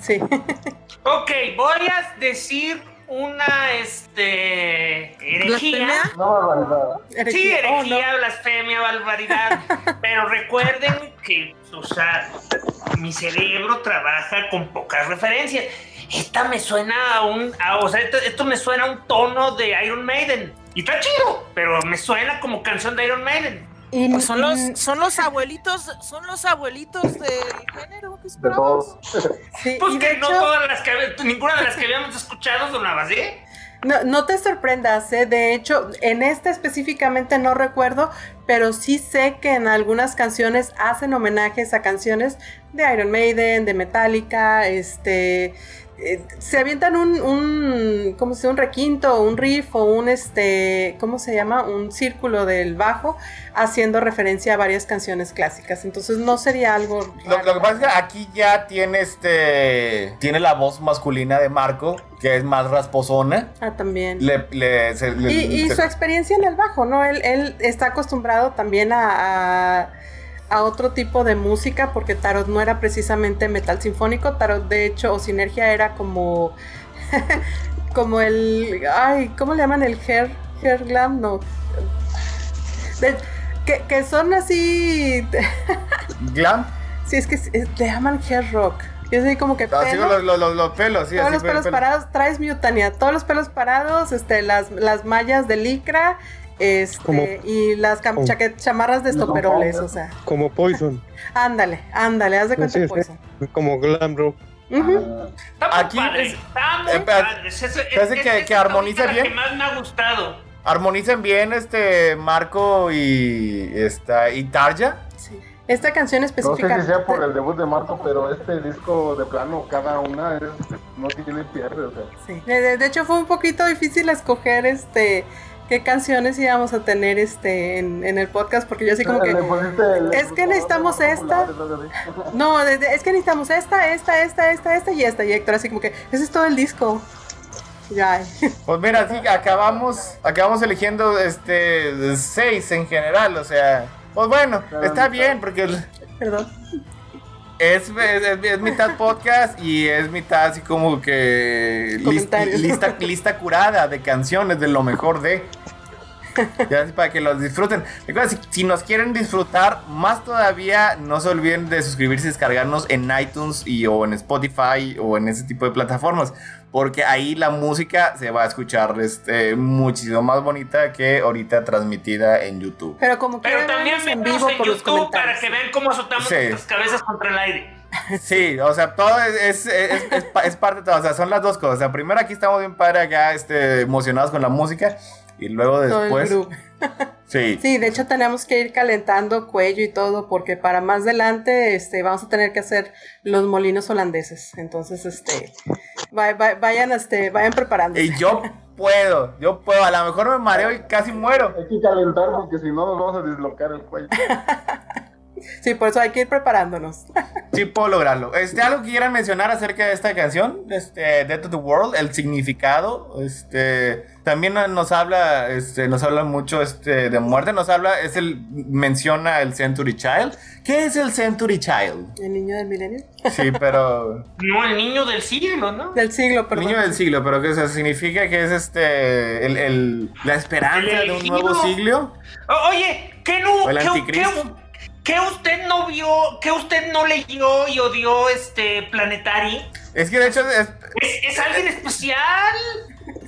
Sí. Ok, voy a decir una este herejía. No, barbaridad. Sí, Herejía. Oh, blasfemia, barbaridad. pero recuerden que, o sea, mi cerebro trabaja con pocas referencias. Esta me suena a un. a- o sea, esto, esto me suena a un tono de Iron Maiden. Y está chido, pero me suena como canción de Iron Maiden. Y, Pues son los, son los abuelitos, son los abuelitos del género, ¿qué De todos. sí, Pues que no hecho, todas las que ninguna de las que habíamos escuchado sonaba así. no, no te sorprendas, ¿eh? de hecho, en esta específicamente no recuerdo, pero sí sé que en algunas canciones hacen homenajes a canciones de Iron Maiden, de Metallica, este... eh, se avientan un, un, ¿cómo se? Un requinto, un riff o un, este, ¿cómo se llama? Un círculo del bajo haciendo referencia a varias canciones clásicas. Entonces no sería algo Lo, que pasa es que aquí ya tiene este. Tiene la voz masculina de Marco, que es más rasposona. Ah, también. Le, le- se- le- Y, y se- su experiencia en el bajo, ¿no? Él, él está acostumbrado también a, a- a otro tipo de música, porque Tarot no era precisamente metal sinfónico, Tarot de hecho, o Sinergia era como, como el, ay, ¿cómo le llaman? El hair, hair glam, no. De- que, que son así, Glam. sí, es que es- le llaman hair rock. Y así como que Así pelo, los, los- los- los pelos, sí, todos así los pelo, pelos pelo. parados, traes Mutania, todos los pelos parados, este, las, las mallas de licra, este, Como- y las cam- como- chaquet- chamarras de estoperoles, o sea, Como Poison. ándale, ándale, haz de cuenta Sí, sí. pues. Como Glam Rock. Está muy Aquí padre. es- Está muy eh, padre. Es, es, parece es- que- es que armoniza la bien. que más me ha gustado. Armonizan bien este Marco y esta y Tarja. Sí. Esta canción No sé específica. si sea por el debut de Marco, pero este disco de plano, cada una es, no tiene pierde. O sea. Sí. De hecho fue un poquito difícil escoger este qué canciones íbamos a tener este en, en el podcast porque yo así como que es que necesitamos esta. no, es que necesitamos esta, esta, esta, esta, esta y esta y Héctor así como que ese es todo el disco. Ya. Pues mira, sí, acabamos, acabamos eligiendo este seis en general, o sea, pues bueno, está bien porque Perdón. es, es, mitad podcast y es mitad así como que lis- Comentarios. lista, lista curada de canciones de lo mejor de. Ya así para que los disfruten. Recuerden, si, si nos quieren disfrutar más todavía, no se olviden de suscribirse y descargarnos en iTunes y, o en Spotify o en ese tipo de plataformas. Porque ahí la música se va a escuchar este, muchísimo más bonita que ahorita transmitida en YouTube. Pero como Pero quieran, también en vivo en por los YouTube para que vean cómo azotamos Sí. nuestras cabezas contra el aire. Sí, o sea, todo es, es, es- es parte de todo. O sea, son las dos cosas. O sea, primero aquí estamos bien padre acá, este, emocionados con la música. Y luego Todo el después. grupo. Sí. Sí, de hecho tenemos que ir calentando cuello y todo porque para más adelante este, vamos a tener que hacer los molinos holandeses. Entonces, este, va- va- vayan, este, vayan preparando. Y yo puedo, yo puedo. A lo mejor me mareo y casi muero. Hay que calentar porque si no nos vamos a dislocar el cuello. Sí, por eso hay que ir preparándonos. Sí puedo lograrlo. Este, algo que quieran mencionar acerca de esta canción, este, Death of the World, el significado, este, también nos habla, este, nos habla mucho, este, de muerte, nos habla, es el, menciona el Century Child. ¿Qué es el Century Child? El niño del milenio. Sí, pero No, el niño del siglo, ¿no? Del siglo, perdón. Niño del siglo, pero que eso significa que es este el, el- la esperanza El de un nuevo siglo. O- Oye, ¿qué no? ¿O el qué- anticristo? qué- qué usted no vio? ¿Qué usted no leyó y odió este Planetary? Es que de hecho es- ¿Es, es alguien especial?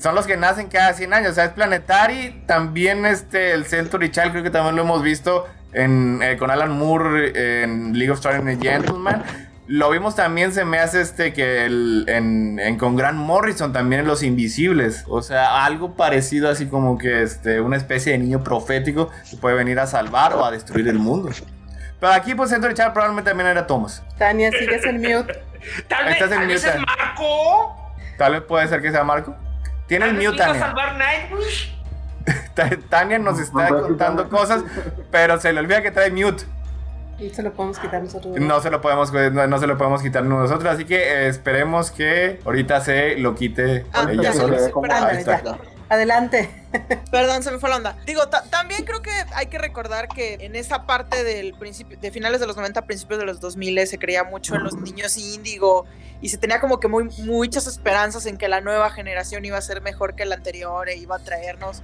son los que nacen cada 100 años. O sea, es Planetary, también este el Century Child, creo que también lo hemos visto en, eh, con Alan Moore en League of Extraordinary Gentlemen. Lo vimos también, se me hace este que el, en, en- con Grant Morrison también en Los Invisibles. O sea, algo parecido así como que este, una especie de niño profético que puede venir a salvar o a destruir el mundo. Pero aquí, pues, Century Child probablemente también era Thomas. Tania, sigues en mute. Tal vez, estás en tal vez mute. es Marco. Tal vez puede ser que sea Marco. Tiene el Tal vez mute, a Tania. salvar Nightwish. Tania nos está contando cosas, pero se le olvida que trae mute. Y se lo podemos quitar nosotros. No se lo podemos, no, no se lo podemos quitar nosotros, así que eh, esperemos que ahorita se lo quite Ah, ella ya, sola. Adelante. Perdón, se me fue la onda. Digo, ta- también creo que hay que recordar que en esa parte del principio, de finales de los 90, principios de los 2000 se creía mucho en los niños índigo y se tenía como que muy, muchas esperanzas en que la nueva generación iba a ser mejor que la anterior e iba a traernos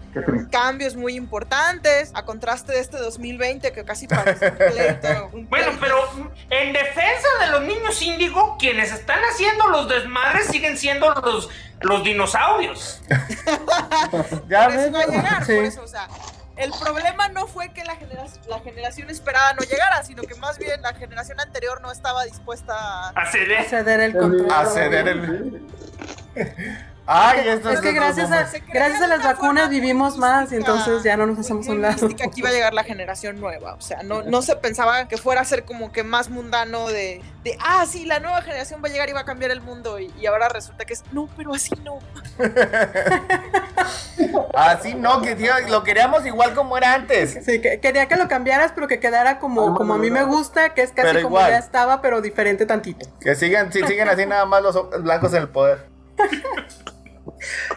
cambios muy importantes, a contraste de este 2020 que casi parece un pleito. un Bueno, pleito. pero en defensa de los niños índigo, quienes están haciendo los desmadres siguen siendo los, los dinosaurios. Ya iba a llegar, Sí. por eso, o sea, el problema no fue que la, genera- la generación esperada no llegara, sino que más bien la generación anterior no estaba dispuesta a... A ceder. Ceder el control. A ceder el- Ay, esto Es que gracias a, Se creía gracias a las vacunas vivimos más y entonces ya no nos hacemos un lado. que iba a llegar la generación nueva, o sea, no, no se pensaba que fuera a ser como que más mundano de, de, ah, sí, la nueva generación va a llegar y va a cambiar el mundo, y, y ahora resulta que es, no, pero así no. Así no, que tío, lo queríamos igual como era antes. Sí, que, quería que lo cambiaras, pero que quedara como, como a mí me gusta, que es casi Pero como igual. ya estaba, pero diferente tantito. Que sigan, sí, siguen así nada más los blancos en el poder.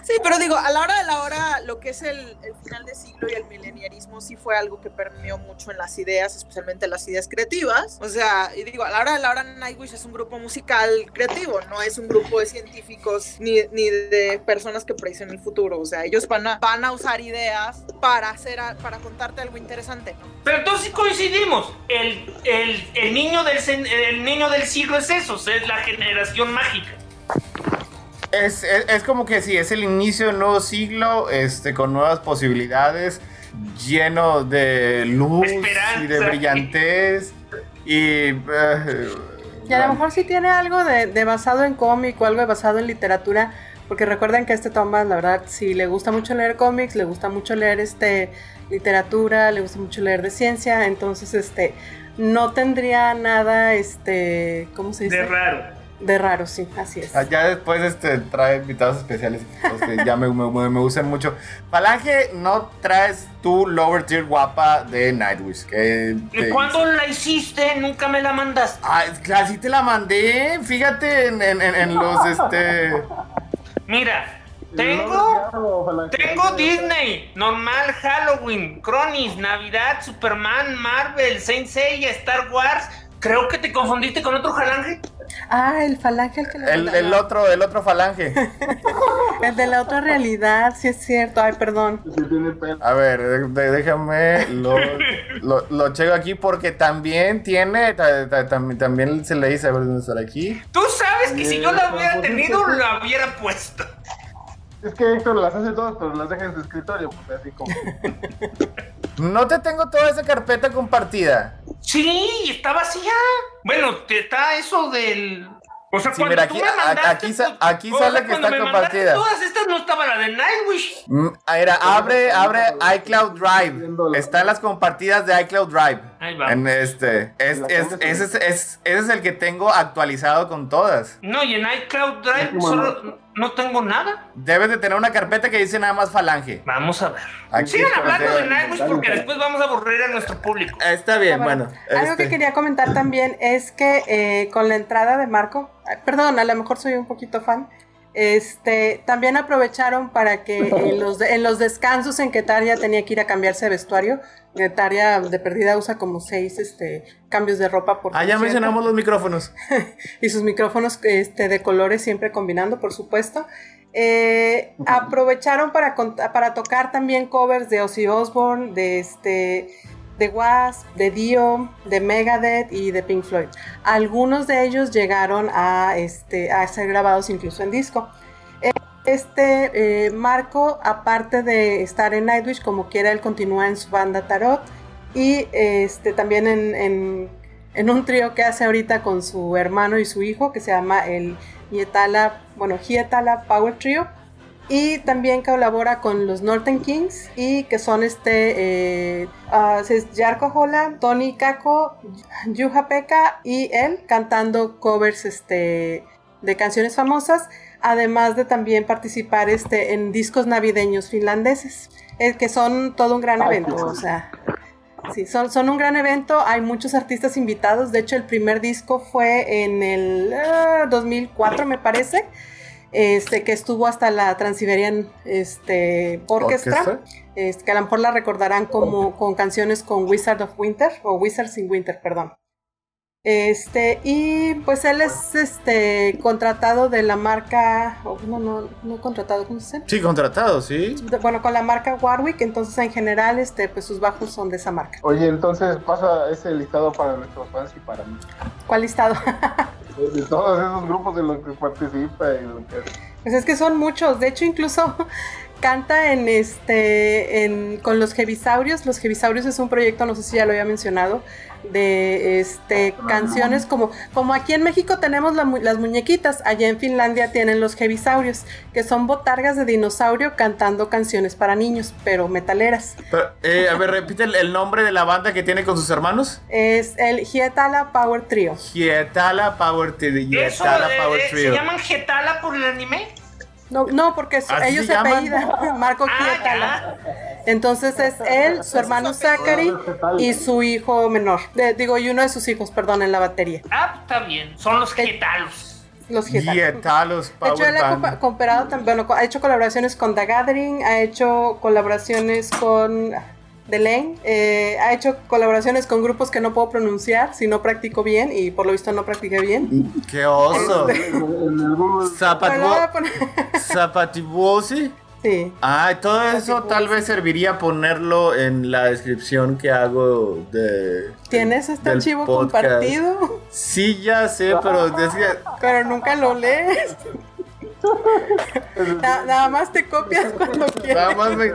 Sí, pero digo, a la hora de la hora, lo que es el, el final de siglo y el mileniarismo sí fue algo que permeó mucho en las ideas, especialmente las ideas creativas. O sea, y digo, a la hora de la hora, Nightwish es un grupo musical creativo, no es un grupo de científicos ni, ni de personas que predicen el futuro. O sea, ellos van a, van a usar ideas para, hacer a- para contarte algo interesante. Pero entonces coincidimos. El, el, el niño del, el niño del siglo es eso, es la generación mágica. Es, es, es como que sí, es el inicio de un nuevo siglo, este, con nuevas posibilidades, lleno de luz Esperanza. y de brillantez. Y. Y a lo mejor sí tiene algo de, de basado en cómic o algo de basado en literatura, porque recuerden que este Thomas, la verdad, sí le gusta mucho leer cómics, le gusta mucho leer este literatura, le gusta mucho leer de ciencia, entonces este no tendría nada, este, ¿cómo se dice? De raro. De raro, sí, así es. Ah, Ya después este, trae invitados especiales los que ya me, me, me gustan mucho. Falange, no traes tu lower tier guapa de Nightwish. Que ¿Y te- cuándo la hiciste? Nunca me la mandaste. Ah, así te la mandé. Fíjate en, en- en- en los este. Mira, tengo. Tengo Disney, normal, Halloween, Cronis, Navidad, Superman, Marvel, Saint Seiya, Star Wars. Creo que te confundiste con otro jalange. Ah, el falange, el que le El, el otro, el otro falange. El de la otra realidad, sí es cierto, ay, perdón. Sí, tiene pelo. A ver, déjame lo, lo, lo checo aquí porque también tiene. ta- ta- tam- también se le dice, a ver dónde está aquí. Tú sabes que si yo la hubiera Eh, tenido, pues, la hubiera puesto. Es que Héctor las hace todas, pero las deja en su escritorio, pues así como. No te tengo toda esa carpeta compartida. Sí, está vacía. Bueno, te está eso del. O sea, Sí, cuando mira, tú aquí- me mandaste, aquí sa- aquí o sale sea, que cuando está me mandaste compartida. Todas estas no estaba la de Nightwish. Mm, Era, abre, abre iCloud Drive. Están las compartidas de iCloud Drive. Ahí va. En este. Es, es- ese, es, es- ese es el que tengo actualizado con todas. No, y en iCloud Drive solo no tengo nada. Debes de tener una carpeta que dice nada más falange. Vamos a ver. Aquí Sigan hablando de. Nightwish porque después vamos a aburrir a nuestro público. Está bien, Ah, bueno. Algo este, que quería comentar también es que eh, con la entrada de Marco, perdón, a lo mejor soy un poquito fan, este, también aprovecharon para que en los, de- en los descansos en que Taria tenía que ir a cambiarse de vestuario, que Taria de perdida usa como seis este, cambios de ropa por Ah, ya mencionamos los micrófonos. y sus micrófonos este, de colores siempre combinando, por supuesto. Eh, aprovecharon para, para tocar también covers de Ozzy Osbourne, de este de Wasp, de Dio, de Megadeth y de Pink Floyd. Algunos de ellos llegaron a, este, a ser grabados incluso en disco. Eh, Este eh, Marco, aparte de estar en Nightwish, como quiera, él continúa en su banda Tarot y este, también en, en- un trío que hace ahorita con su hermano y su hijo, que se llama el Hietala, bueno, Hietala Power Trio. Y también colabora con los Northern Kings y que son este eh, ah, es Hola, Tony Kako, Yuha Pekka y él cantando covers este, de canciones famosas, además de también participar este, en discos navideños finlandeses, eh, que son todo un gran evento, o sea, Sí, son, son un gran evento, hay muchos artistas invitados, de hecho el primer disco fue en el ah, 2004 me parece, este, que estuvo hasta la Transiberian este, Orchestra, ¿Orquestra? este, que a lo mejor la recordarán como con canciones con Wizard of Winter, o Wizards in Winter, perdón. Este, y pues él es este contratado de la marca, o no, no, no contratado, ¿cómo se dice? Sí, contratado, sí. De- Bueno, con la marca Warwick, entonces en general, este, pues sus bajos son de esa marca. Oye, entonces pasa ese listado para nuestros fans y para mí. ¿Cuál listado? De todos esos grupos de los que participa y lo que Pues es que son muchos. De hecho, incluso canta en este en, con los Jevisaurios. Los Jevisaurios es un proyecto, no sé si ya lo había mencionado, de este canciones como, como aquí en México tenemos la las muñequitas, allá en Finlandia tienen los Jevisaurios, que son botargas de dinosaurio cantando canciones para niños, pero metaleras. Pero, eh, a ver, repite el, el nombre de la banda que tiene con sus hermanos. Es el Hietala Power Trio. Hietala Power Trio. Hietala eh, Power eh, ¿Se Trio. llaman Getala por el anime? No, no, porque su- ¿Así ellos se apellidan Marco Ah, Hietala. Entonces es él, su hermano Zachary y su hijo menor. De- digo, y uno de sus hijos, perdón, en la batería. Ah, está bien. Son los Getalos. Los Hietala. Hietalos De hecho, él ha Band. compa- cooperado también, bueno, ha hecho colaboraciones con The Gathering, ha hecho colaboraciones con The Lane, eh, ha hecho colaboraciones con grupos que no puedo pronunciar si no practico bien y por lo visto no practiqué bien. ¡Qué oso! Zapatibosi. sí. Ah, todo eso tal vez serviría ponerlo en la descripción que hago de. ¿Tienes este archivo podcast. compartido? Sí, ya sé, pero es que Pero nunca lo lees. Na- nada más te copias cuando quieres, nada más me.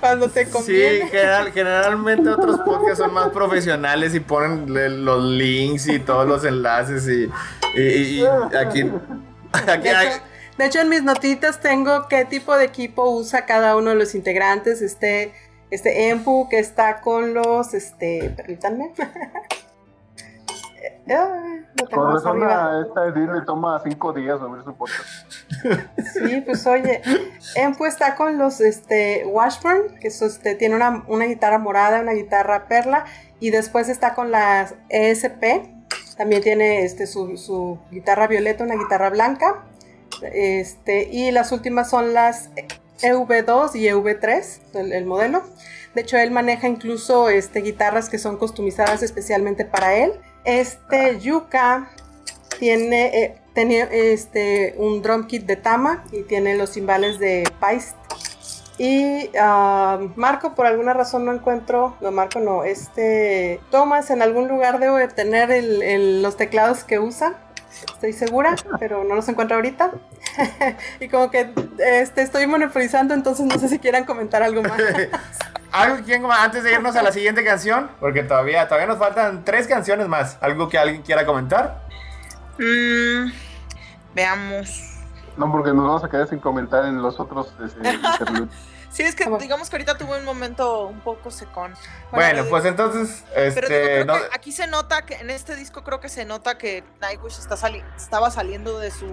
cuando te Sí, conviene. general- generalmente otros podcasts son más profesionales y ponen los links y todos los enlaces y, y- y aquí. aquí De hecho, de hecho, en mis notitas tengo qué tipo de equipo usa cada uno de los integrantes. Este, este Empu que está con los, este, permítanme. Ay, lo Con razón a esta Edith le toma cinco días abrir su podcast. Sí, pues oye, Empu está con los este, Washburn, que es, este, tiene una, una guitarra morada, una guitarra perla, y después está con las ESP, también tiene este, su, su guitarra violeta, una guitarra blanca, este, y las últimas son las EV2 y EV3, el, el modelo. De hecho, él maneja incluso este, guitarras que son customizadas especialmente para él. Este Yuka tiene, eh, tenía este, un drum kit de Tama y tiene los cimbales de Paist. Y ah, Marco, por alguna razón no encuentro, no, Marco no, este Thomas en algún lugar debo de tener el- el- los teclados que usa, estoy segura, pero no los encuentro ahorita. y como que este, estoy monopolizando, entonces no sé si quieran comentar algo más. ¿Algo que antes de irnos a la siguiente canción? Porque todavía, todavía nos faltan tres canciones más. ¿Algo que alguien quiera comentar? Mm, veamos. No, porque nos vamos a quedar sin comentar en los otros este. Sí, es que ¿Cómo? digamos que ahorita tuve un momento un poco secón. Bueno, eh, pues entonces, Pero digo, este, creo no- que aquí se nota que en este disco creo que se nota que Nightwish está sali- estaba saliendo de su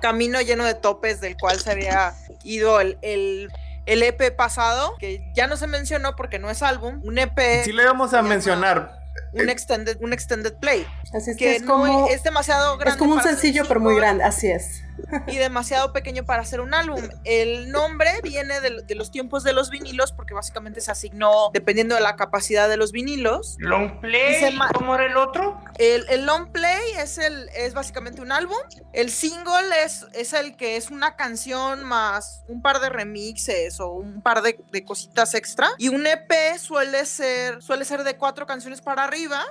camino lleno de topes del cual se había ido el, el, el EP pasado, que ya no se mencionó porque no es álbum, un EP, sí le vamos a mencionar. un extended, un extended play, Así es que que es no como, es, demasiado grande. es como un sencillo, pero muy grande, así es. Y demasiado pequeño para hacer un álbum. El nombre viene de, de los tiempos de los vinilos, porque básicamente se asignó dependiendo de la capacidad de los vinilos. Long play. ¿Cómo era el otro? El, el long play es, el, es básicamente un álbum. El single es, es el que es una canción más un par de remixes o un par de, de cositas extra. Y un EP suele ser, suele ser de cuatro canciones para arriba.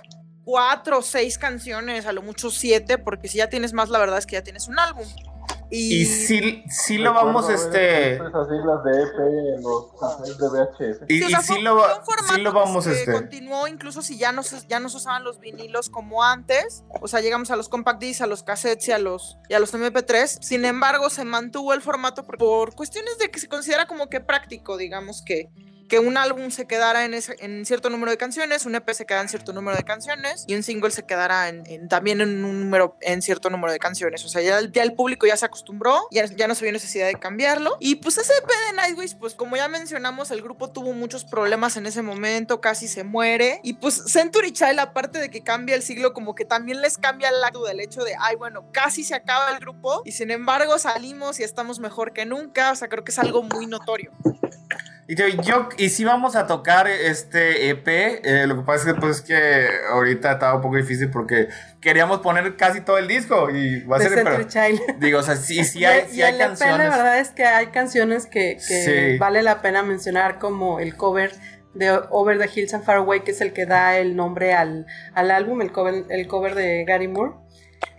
Cuatro o seis canciones, a lo mucho siete, porque si ya tienes más, la verdad es que ya tienes un álbum. Y, Y sí, sí lo vamos, este. visto Esas siglas de EP en los canales de VHS. Y, Sí, o y sea, sí fue- lo, sí lo vamos, que este. continuó incluso si ya no se, ya no se usaban los vinilos como antes. O sea, llegamos a los compact discs, a los cassettes y a los, y a los MP3. Sin embargo, se mantuvo el formato por, por cuestiones de que se considera como que práctico, digamos que que un álbum se quedara en, ese- en cierto número de canciones, un EP se quedara en cierto número de canciones y un single se quedara en, en- también en un número, en cierto número de canciones. O sea, ya, ya el público ya se acostumbró, ya, ya no se vio necesidad de cambiarlo. Y pues ese EP de Nightwish, pues como ya mencionamos, el grupo tuvo muchos problemas en ese momento, casi se muere. Y pues Century Child, aparte de que cambia el siglo, como que también les cambia el acto del hecho de, ay, bueno, casi se acaba el grupo y sin embargo salimos y estamos mejor que nunca. O sea, creo que es algo muy notorio. Y, te- yo, y si vamos a tocar este EP, eh, lo que pasa es que, pues, que ahorita estaba un poco difícil porque queríamos poner casi todo el disco y va a ser, pero, Child. digo, o sea, sí, sí hay, y sí hay el EP, canciones. la verdad es que hay canciones que, que Sí. vale la pena mencionar, como el cover de Over the Hills and Far Away, que es el que da el nombre al, al álbum, el cover, el cover de Gary Moore.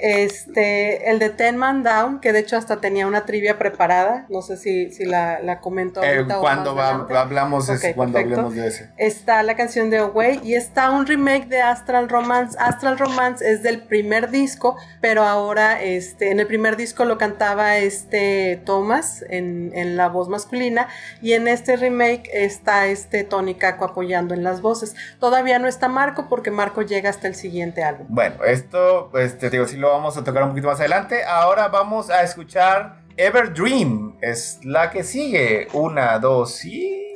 Este, el de Ten Man Down, que de hecho hasta tenía una trivia preparada, no sé si, si la, la comento Eh, ahorita o cuando más va- adelante. hablamos, es Ok, cuando perfecto. hablemos de ese. Está la canción de Away y está un remake de Astral Romance. Astral Romance es del primer disco, pero ahora este, en el primer disco lo cantaba este Thomas en, en la voz masculina y en este remake está este Tony Caco apoyando en las voces. Todavía no está Marco porque Marco llega hasta el siguiente álbum. Bueno, esto, este, digo, sí lo vamos a tocar un poquito más adelante. Ahora vamos a escuchar Ever Dream. Es la que sigue. Una, dos y.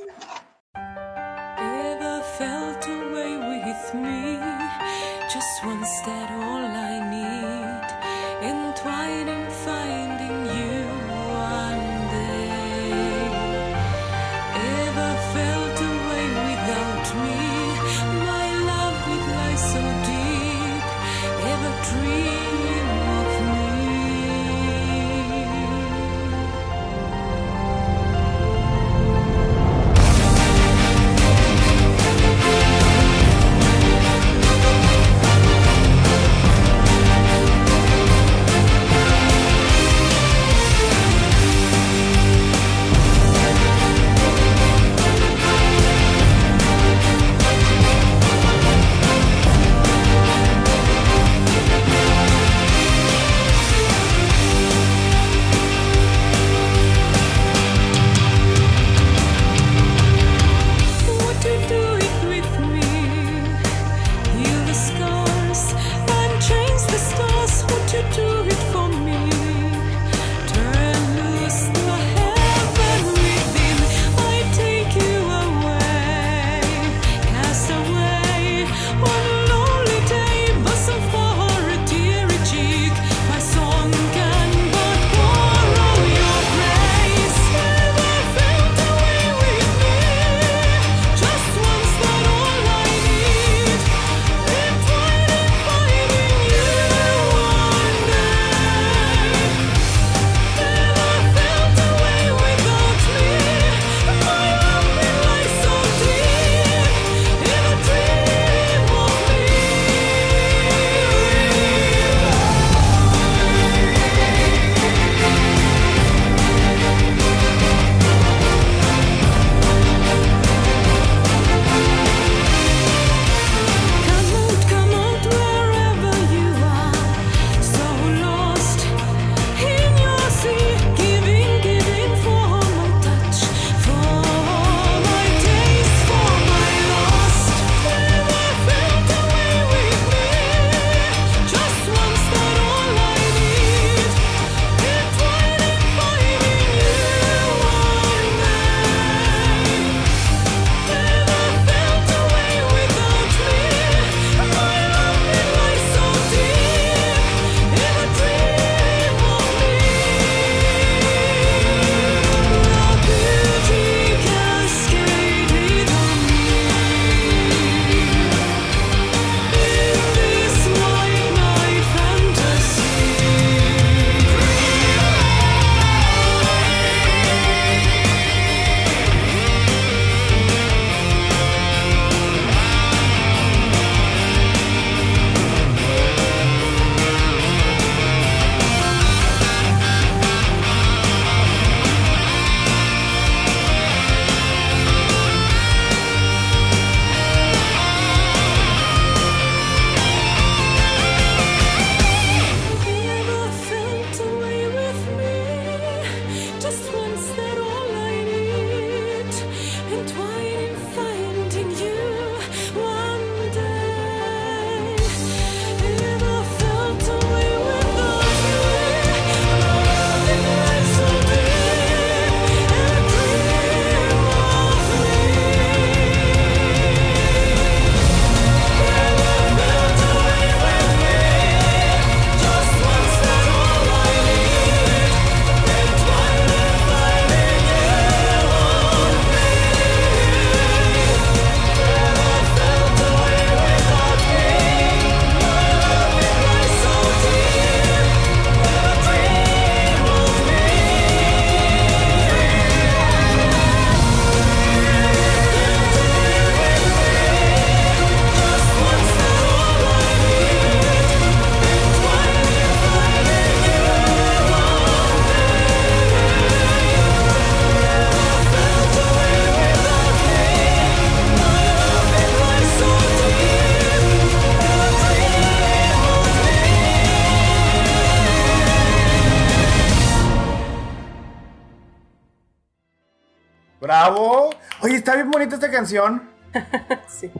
está bien bonita esta canción. Sí.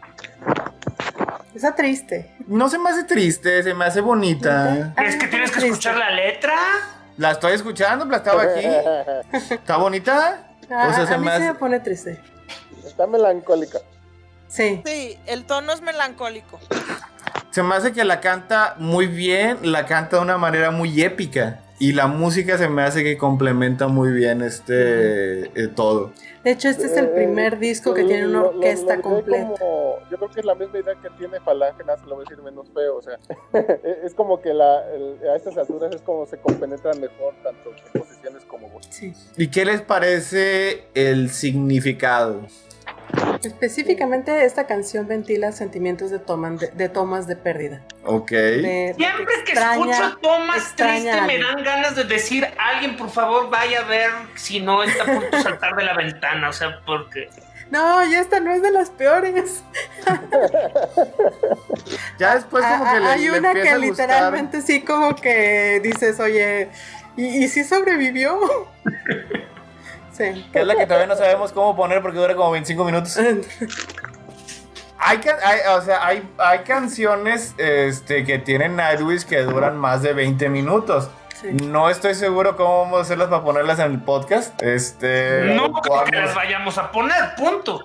Está triste. No se me hace triste, se me hace bonita. Es que tienes que escuchar la letra. La estoy escuchando, la estaba aquí. ¿Está bonita? Ah, O sea, a se mí me hace- me pone triste. Está melancólica. Sí. Sí, el tono es melancólico. Se me hace que la canta muy bien, la canta de una manera muy épica. Y la música se me hace que complementa muy bien este eh, todo. De hecho, este es el Eh, primer disco que lo- tiene una lo- lo- orquesta lo diré completa. como- yo creo que es la misma idea que tiene Falange, nada se lo voy a decir menos feo. O sea, es como que la, el- a estas alturas es como se compenetran mejor tanto composiciones como voz. Sí. ¿Y qué les parece el significado? Específicamente esta canción ventila sentimientos de, toman- de, de tomas de pérdida. Ok. De- Siempre que extraña- escucho tomas tristes me dan ganas de decir, alguien por favor vaya a ver si no está a punto de saltar de la ventana, o sea, porque... No, y esta no es de las peores. Ya después como que le, Hay le una que a literalmente sí como que dices, oye, ¿y, y sí sobrevivió? sí. Que es la que todavía no sabemos cómo poner porque dura como 25 minutos. Hay, can- hay- o sea, hay, hay canciones este, que tienen Nightwish que duran más de 20 minutos. Sí. No estoy seguro cómo vamos a hacerlas para ponerlas en el podcast. Este. No porque vamos- las vayamos a poner, punto.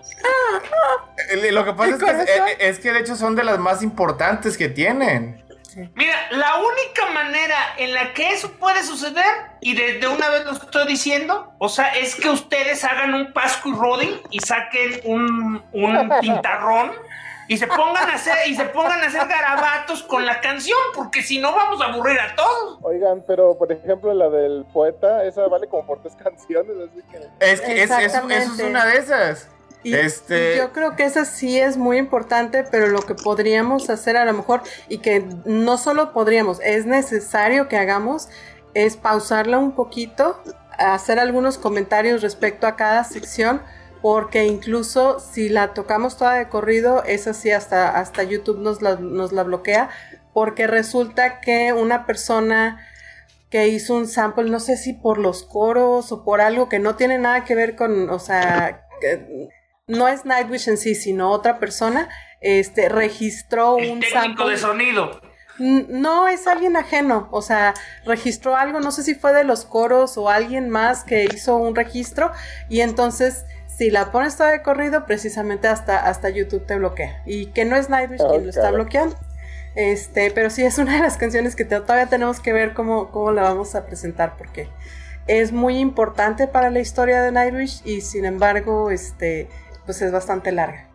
Eh, Lo que pasa es que, corazón. eh, es que de hecho son de las más importantes que tienen. Mira, la única manera en la que eso puede suceder, y desde una vez lo estoy diciendo, o sea, es que ustedes hagan un Pascu y Rodin y saquen un, un pintarrón y se pongan a hacer y se pongan a hacer garabatos con la canción, porque si no vamos a aburrir a todos. Oigan, pero por ejemplo la del poeta, esa vale como por tres canciones, así que... Es que es- es- eso es una de esas. Y, Este- y yo creo que esa sí es muy importante, pero lo que podríamos hacer a lo mejor, y que no solo podríamos, es necesario que hagamos, es pausarla un poquito, hacer algunos comentarios respecto a cada sección, porque incluso si la tocamos toda de corrido, esa sí hasta, hasta YouTube nos la, nos la bloquea, porque resulta que una persona que hizo un sample, no sé si por los coros o por algo que no tiene nada que ver con, o sea, que no es Nightwish en sí, sino otra persona, este, registró El un técnico sample. de sonido. No es alguien ajeno, o sea, registró algo, no sé si fue de los coros o alguien más que hizo un registro y entonces si la pones toda de corrido, precisamente hasta, hasta YouTube te bloquea. Y que no es Nightwish quien lo está bloqueando. Este, pero sí es una de las canciones que te- todavía tenemos que ver cómo, cómo la vamos a presentar porque es muy importante para la historia de Nightwish y sin embargo, este, pues es bastante larga.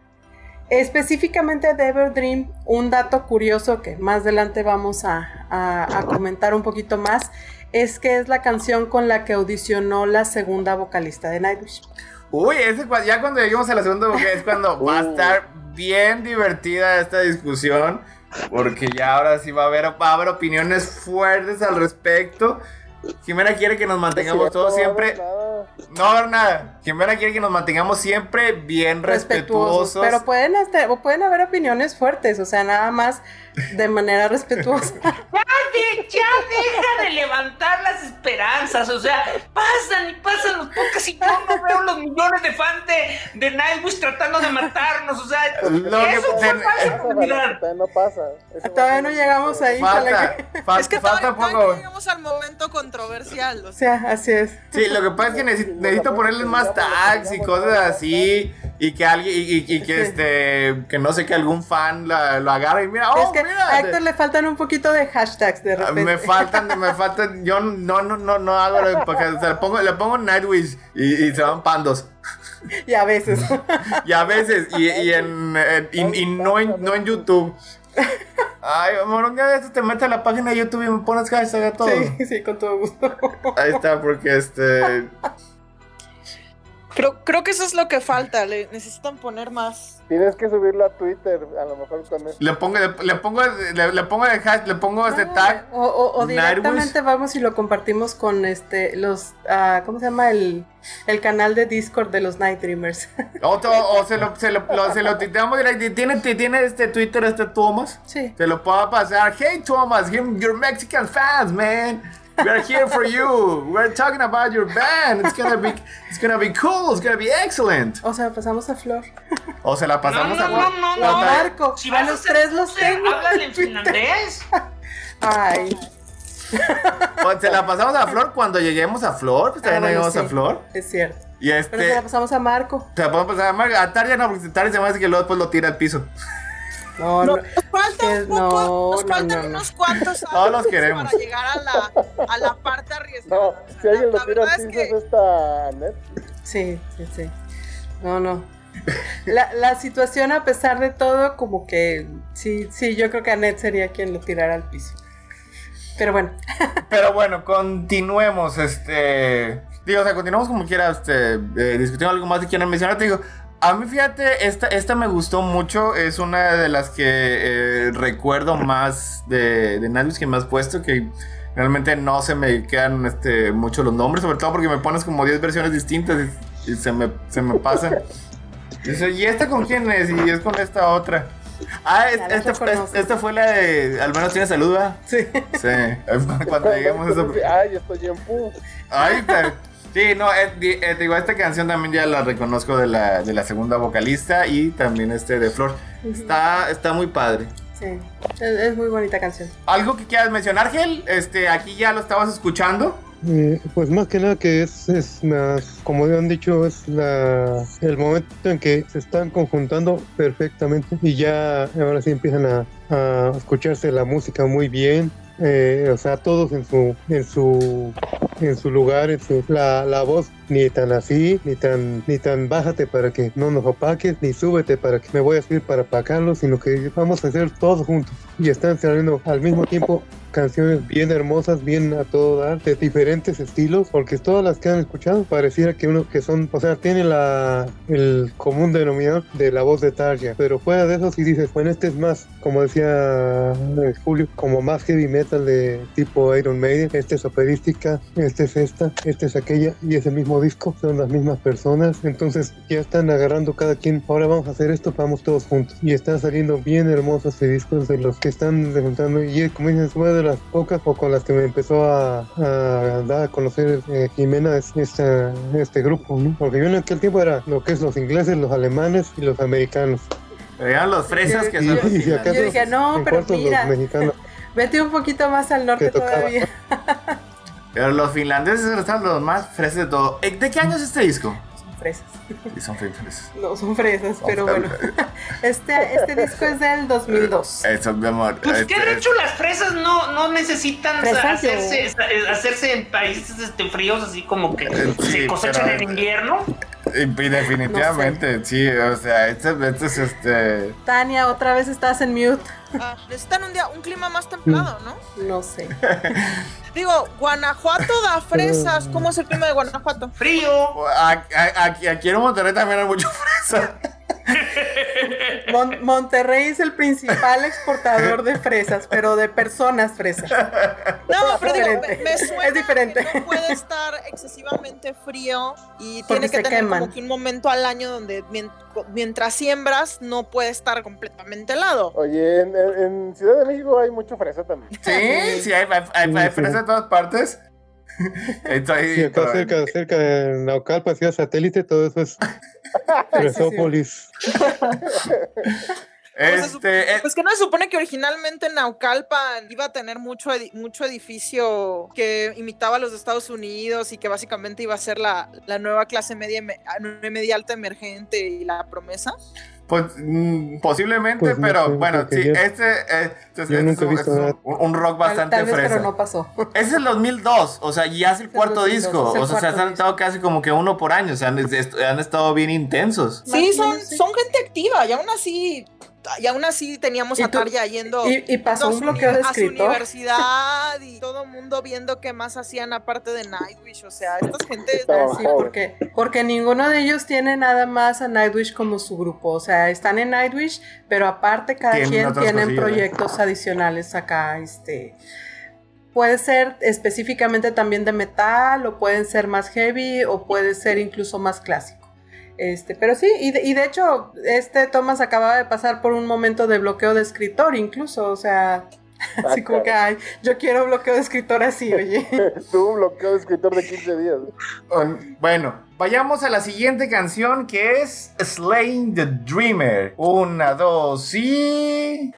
Específicamente de Everdream, un dato curioso que más adelante vamos a, a- a comentar un poquito más, es que es la canción con la que audicionó la segunda vocalista de Nightwish. Uy, ese, ya cuando lleguemos a la segunda porque es cuando va a estar bien divertida esta discusión. Porque ya ahora sí va a haber, va a haber opiniones fuertes al respecto. Jimena quiere que nos mantengamos todos siempre. No nada. Jimena quiere que nos mantengamos siempre bien respetuosos. Pero pueden, hasta- o pueden haber opiniones fuertes, o sea, nada más de manera respetuosa. Ya, de- ya deja de levantar las esperanzas, o sea, pasan y pasan los podcasts y yo no veo los millones de fans de, de Nightwish tratando de matarnos, o sea, Lo que eso fue ten- falsa comunidad. Todavía no pasa. Eso Todavía no llegamos ahí. Falta, Es que falta todavía, poco. no llegamos al momento controversial. o sea, así es. Sí, lo que pasa es que necesito, necesito ponerles más tags y cosas así. Y que alguien, y, y- y que este, que no sé, que algún fan la- lo agarre y mira, oh, es que mira. a Héctor le faltan un poquito de hashtags de repente. Me faltan, me faltan, yo no, no, no, no hago porque, o sea, le pongo, le pongo Nightwish y, y se van pandos. Y a veces. Y a veces, y, y en, en- y, y no, en, no en YouTube. Ay, amor, un día de estos te metes a la página de YouTube y me pones hashtag a todo. sí, sí, con todo gusto. Ahí está, porque este. Creo, creo que eso es lo que falta. Le necesitan poner más. Tienes que subirlo a Twitter, a lo mejor con eso. Le pongo, le, le pongo, le, le pongo el hash, le pongo este tag. O, o- o Nightwish. directamente vamos y lo compartimos con este los ah, ¿cómo se llama? El, el canal de Discord de los Night Dreamers. O, o- o se lo, se lo, lo- se lo tuiteamos directo. ¿Tiene, tiene este Twitter, este Thomas? Sí. Se lo puedo pasar. Hey Thomas, you're Mexican fans, man. We are here for you. We're talking about your band. It's gonna be, it's gonna be cool. It's gonna be excellent. O sea, pasamos a Flor. O se la No, pasamos no, a no, no, O a no. Marco. Si a los tres los tengo. Háblale en finlandés. Ay, Pues se la pasamos a Flor cuando lleguemos a Flor. Pues también Ah, bueno, llegamos sí. a Flor. es cierto. Y Pero se la este. pasamos a Marco. Te la podemos pasar a Marga. A Tarja no, porque Tarja se me hace que luego después lo tira al piso. No, No, no. nos falta un poco, no, nos no, faltan no, no. unos cuantos Todos los años queremos. para llegar a la, a la parte arriesgada. No, O sea, si alguien la, lo tira es que es esta net. Sí, sí, sí. No, no. La, la situación, a pesar de todo, como que sí, sí, yo creo que Annette sería quien lo tirara al piso. Pero bueno, Pero bueno, continuemos. Este. Digo, o sea, continuamos como quiera, este. eh, discutiendo algo más que quieran mencionar. Te digo. A mí, fíjate, esta, esta me gustó mucho. Es una de las que eh, recuerdo más de, de Nightwish que me has puesto. Que realmente no se me quedan este, mucho los nombres. Sobre todo porque me pones como 10 versiones distintas y, y se, me, se me pasan. Dice, ¿y esta con quién es? Y es con esta otra. Ah, es- esta, esta fue la de. Al menos tiene salud, ¿verdad? sí. Sí. Cuando lleguemos a eso. Ay, estoy en pu. Ay, pero- sí, no, eh, di- eh, te digo, esta canción también ya la reconozco de la, de la segunda vocalista y también este de Flor. Está, está muy padre. Sí, es, es muy bonita canción. ¿Algo que quieras mencionar, Gel? Este, aquí ya lo estabas escuchando. Eh, pues más que nada que es, es más, como ya han dicho, es la, el momento en que se están conjuntando perfectamente y ya ahora sí empiezan a, a escucharse la música muy bien. Eh, o sea, todos en su, en su, en su lugar, en su, la, la voz ni tan así, ni tan, ni tan bájate para que no nos opaques, ni súbete para que me voy a subir para apacarlo, sino que vamos a hacer todos juntos. Y están saliendo al mismo tiempo canciones bien hermosas, bien a todo dar, de diferentes estilos, porque todas las que han escuchado pareciera que uno que son, o sea, tiene la el común denominador de la voz de Tarja, pero fuera de eso si dices, bueno, este es más, como decía eh, Julio, como más heavy metal de tipo Iron Maiden, este es operística, este es esta, este es aquella y es el mismo disco, son las mismas personas, entonces ya están agarrando cada quien, ahora vamos a hacer esto, vamos todos juntos y están saliendo bien hermosos este discos de los que están resultando y es, como dices, una de las pocas o con las que me empezó a, a dar a conocer eh, Jimena es esta- este grupo, ¿no? porque yo en aquel tiempo era lo que es los ingleses, los alemanes y los americanos Vean los fresas que y, son los y si acaso Yo dije, no, en pero cuartos mira. los mexicanos Vete un poquito más al norte todavía. Pero los finlandeses están los más fresas de todo. Eh, ¿De qué año es este disco? Son fresas. Sí, son fresas. No, son fresas, pero bueno. Este, este disco es del 2002. Eso, mi amor. Pues este, que de hecho las fresas no, no necesitan Fresas, hacerse, hacerse en países este, fríos así como que Eh, sí, se cosechan pero- en invierno. y- y definitivamente, sí, o sea, este, este es este. Tania, otra vez estás en mute. Ah, necesitan un día un clima más templado, ¿no? No sé. Digo, Guanajuato da fresas. ¿Cómo es el clima de Guanajuato? Frío. Aquí, aquí en Monterrey también hay mucho fresa. Mon- Monterrey es el principal exportador de fresas, pero de personas fresas. No, pero digo, me, diferente. me suena Es diferente. que no puede estar excesivamente frío y Porque tiene que tener queman. como que un momento al año donde mien- mientras siembras no puede estar completamente helado. Oye, en, en- en Ciudad de México hay mucho fresa también. Sí, sí, hay, hay, hay- hay fresa de todas partes. Estoy. Sí, acá cerca, cerca de Naucalpa, ciudad satélite, todo eso es sea, su- Este, eh, pues que no se supone que originalmente Naucalpan iba a tener mucho, edi- mucho edificio que imitaba a los de Estados Unidos y que básicamente iba a ser la, la nueva clase media, media alta emergente y la promesa. Pues mm, posiblemente, Pues no pero sé, bueno, sí, yo- este, eh, este es- este es un, este es un- un rock Tal, bastante tal vez, fresa. pero no pasó. Es el 2002, o sea, ya es el el cuarto 2002, disco. el O sea, se han estado casi como que uno por año. O sea, han, est- han estado bien intensos. Sí, son, son gente activa y aún así, y aún así teníamos ¿Y a Tarja yendo Y, y pasó a un su bloqueo de uni- a su escritor. universidad y todo el mundo viendo qué más hacían aparte de Nightwish. O sea, estas gente Sí, porque, porque ninguno de ellos tiene nada más a Nightwish como su grupo. O sea, están en Nightwish, pero aparte cada Tienen quien otras tiene cosillas, ¿eh? proyectos adicionales acá. Este puede ser específicamente también de metal, o pueden ser más heavy, o puede ser incluso más clásico. Este, pero sí, y de, hecho, este Thomas acababa de pasar por un momento de bloqueo de escritor, incluso, o sea, así como que, ah, ay, yo quiero bloqueo de escritor así, oye. Tuvo un bloqueo de escritor de 15 días. Bueno, vayamos a la siguiente canción que es Slaying the Dreamer. Una, dos y.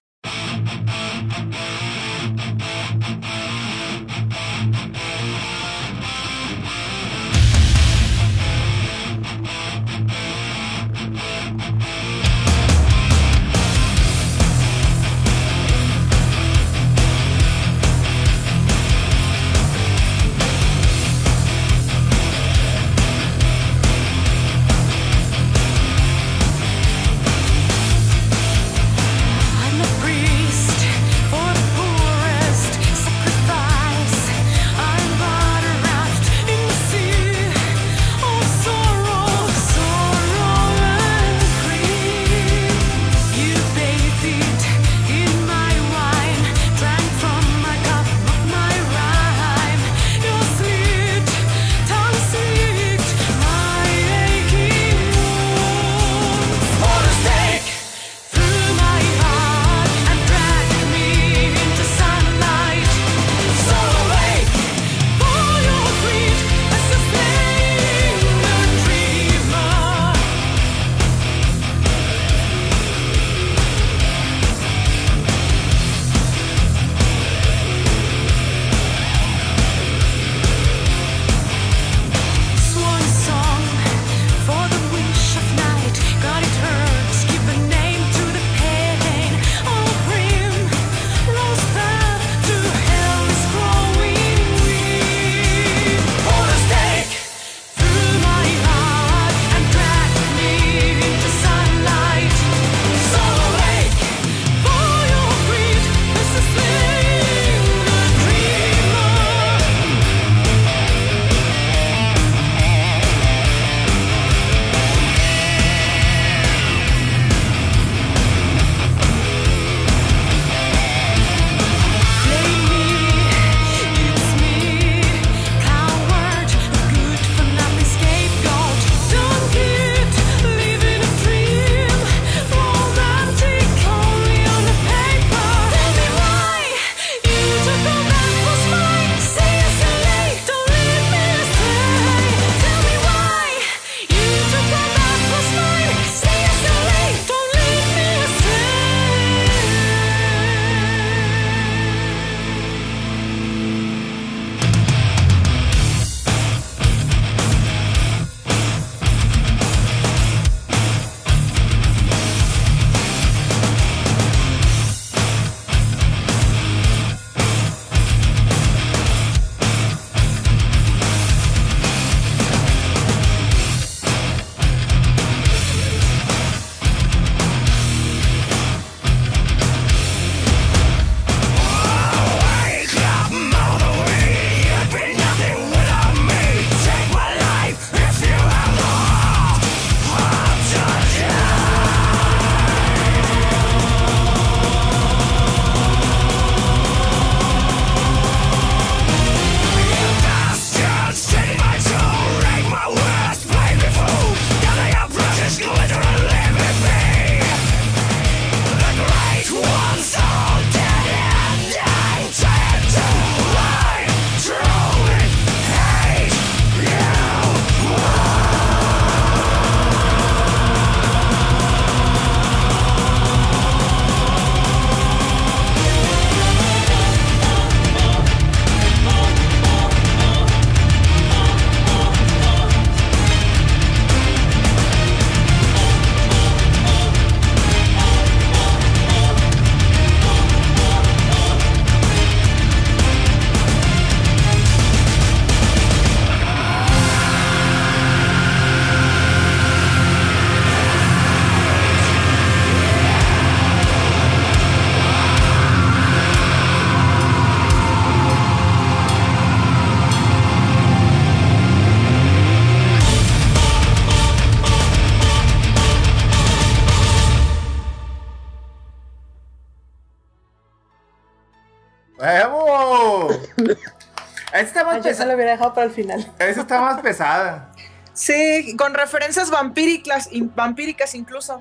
Esa lo hubiera dejado para el final. Esa está más pesada. Sí, con referencias vampíricas, vampíricas incluso.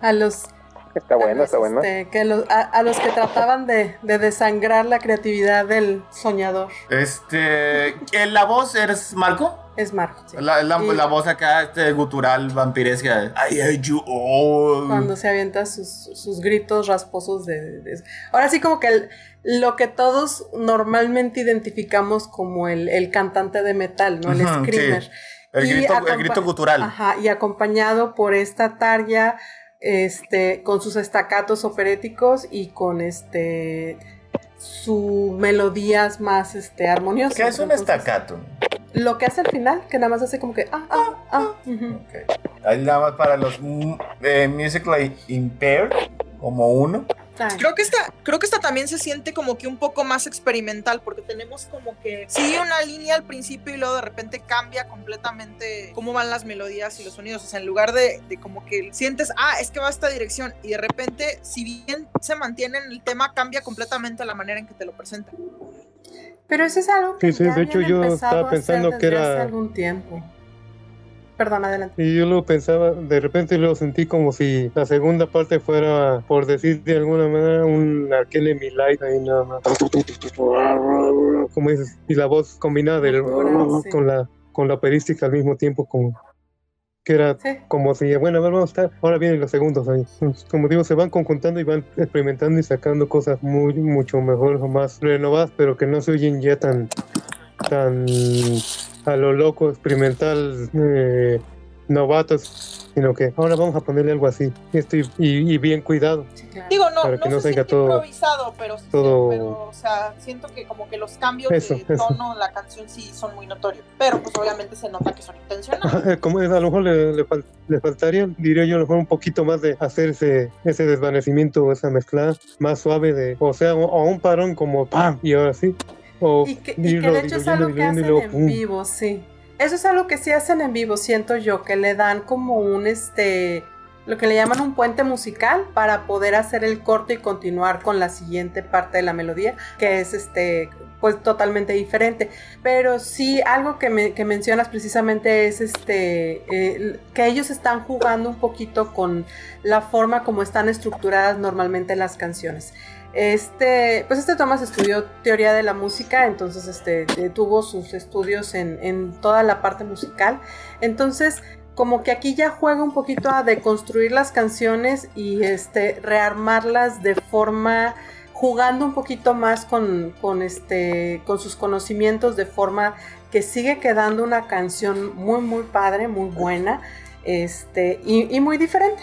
A los. Está bueno, está bueno. Este, que a, los que trataban de, de, desangrar la creatividad del soñador. Este. ¿La voz es Marco? Es Marco. Sí. La, la, voz acá, este, gutural, vampiresca. I hate you all. Cuando se avienta sus, sus gritos rasposos de, de, Ahora sí, como que el, lo que todos normalmente identificamos como el, el cantante de metal, ¿no? El screamer. sí. El grito, el grito gutural. Ajá, y acompañado por esta tarja, este, con sus estacatos operéticos y con este sus melodías más este, armoniosas. ¿Qué es un Entonces, estacato? Lo que hace al final, que nada más hace como que ah, ah, ah. ujú. Ok. Ahí nada más para los mm, eh, musically impaired, como uno. Ay. Creo que esta, creo que esta también se siente como que un poco más experimental, porque tenemos como que sigue una línea al principio y luego de repente cambia completamente cómo van las melodías y los sonidos. O sea, en lugar de, de como que sientes, ah, es que va a esta dirección, y de repente, si bien se mantiene en el tema, cambia completamente la manera en que te lo presentan. Pero eso es algo que Sí, sí, ya de hecho yo estaba pensando que era- hace algún tiempo. Perdón, adelante. Y yo lo pensaba, de repente lo sentí como si la segunda parte fuera, por decir de alguna manera, un Arkele Mi Light ahí nada más. Como dices, y la voz combinada del, sí. con la con la operística al mismo tiempo, como que era Sí. como si, bueno, a ver, vamos a estar, ahora vienen los segundos ahí. Como digo, se van conjuntando y van experimentando y sacando cosas muy, mucho mejor o más renovadas, pero que no se oyen ya tan, tan a lo loco, experimental, eh, novatos, sino que ahora vamos a ponerle algo así, esto y, y- y bien cuidado. Sí, claro. Digo, no, Para no, que no se oiga todo- improvisado, pero, todo- pero, o sea, siento que como que los cambios Eso, de eso. tono en la canción sí son muy notorios, pero pues obviamente se nota que son intencionales. Como es, a lo mejor le, le fal- le faltaría, diría yo, a lo mejor un poquito más de hacer ese, ese desvanecimiento, esa mezcla más suave de, o sea, o, o un parón como ¡pam! y ahora sí. Y que, y que irlo de hecho es algo que hacen en vivo, sí. Eso es algo que sí hacen en vivo, siento yo, que le dan como un este lo que le llaman un puente musical para poder hacer el corte y continuar con la siguiente parte de la melodía, que es este pues totalmente diferente. Pero sí, algo que, me- que mencionas precisamente es este eh, que ellos están jugando un poquito con la forma como están estructuradas normalmente las canciones. Este, pues este Thomas estudió teoría de la música, entonces este, eh, tuvo sus estudios en, en toda la parte musical. Entonces, como que aquí ya juega un poquito a deconstruir las canciones y este, rearmarlas de forma, jugando un poquito más con, con, este, con sus conocimientos, de forma que sigue quedando una canción muy, muy padre, muy buena este, y, muy diferente.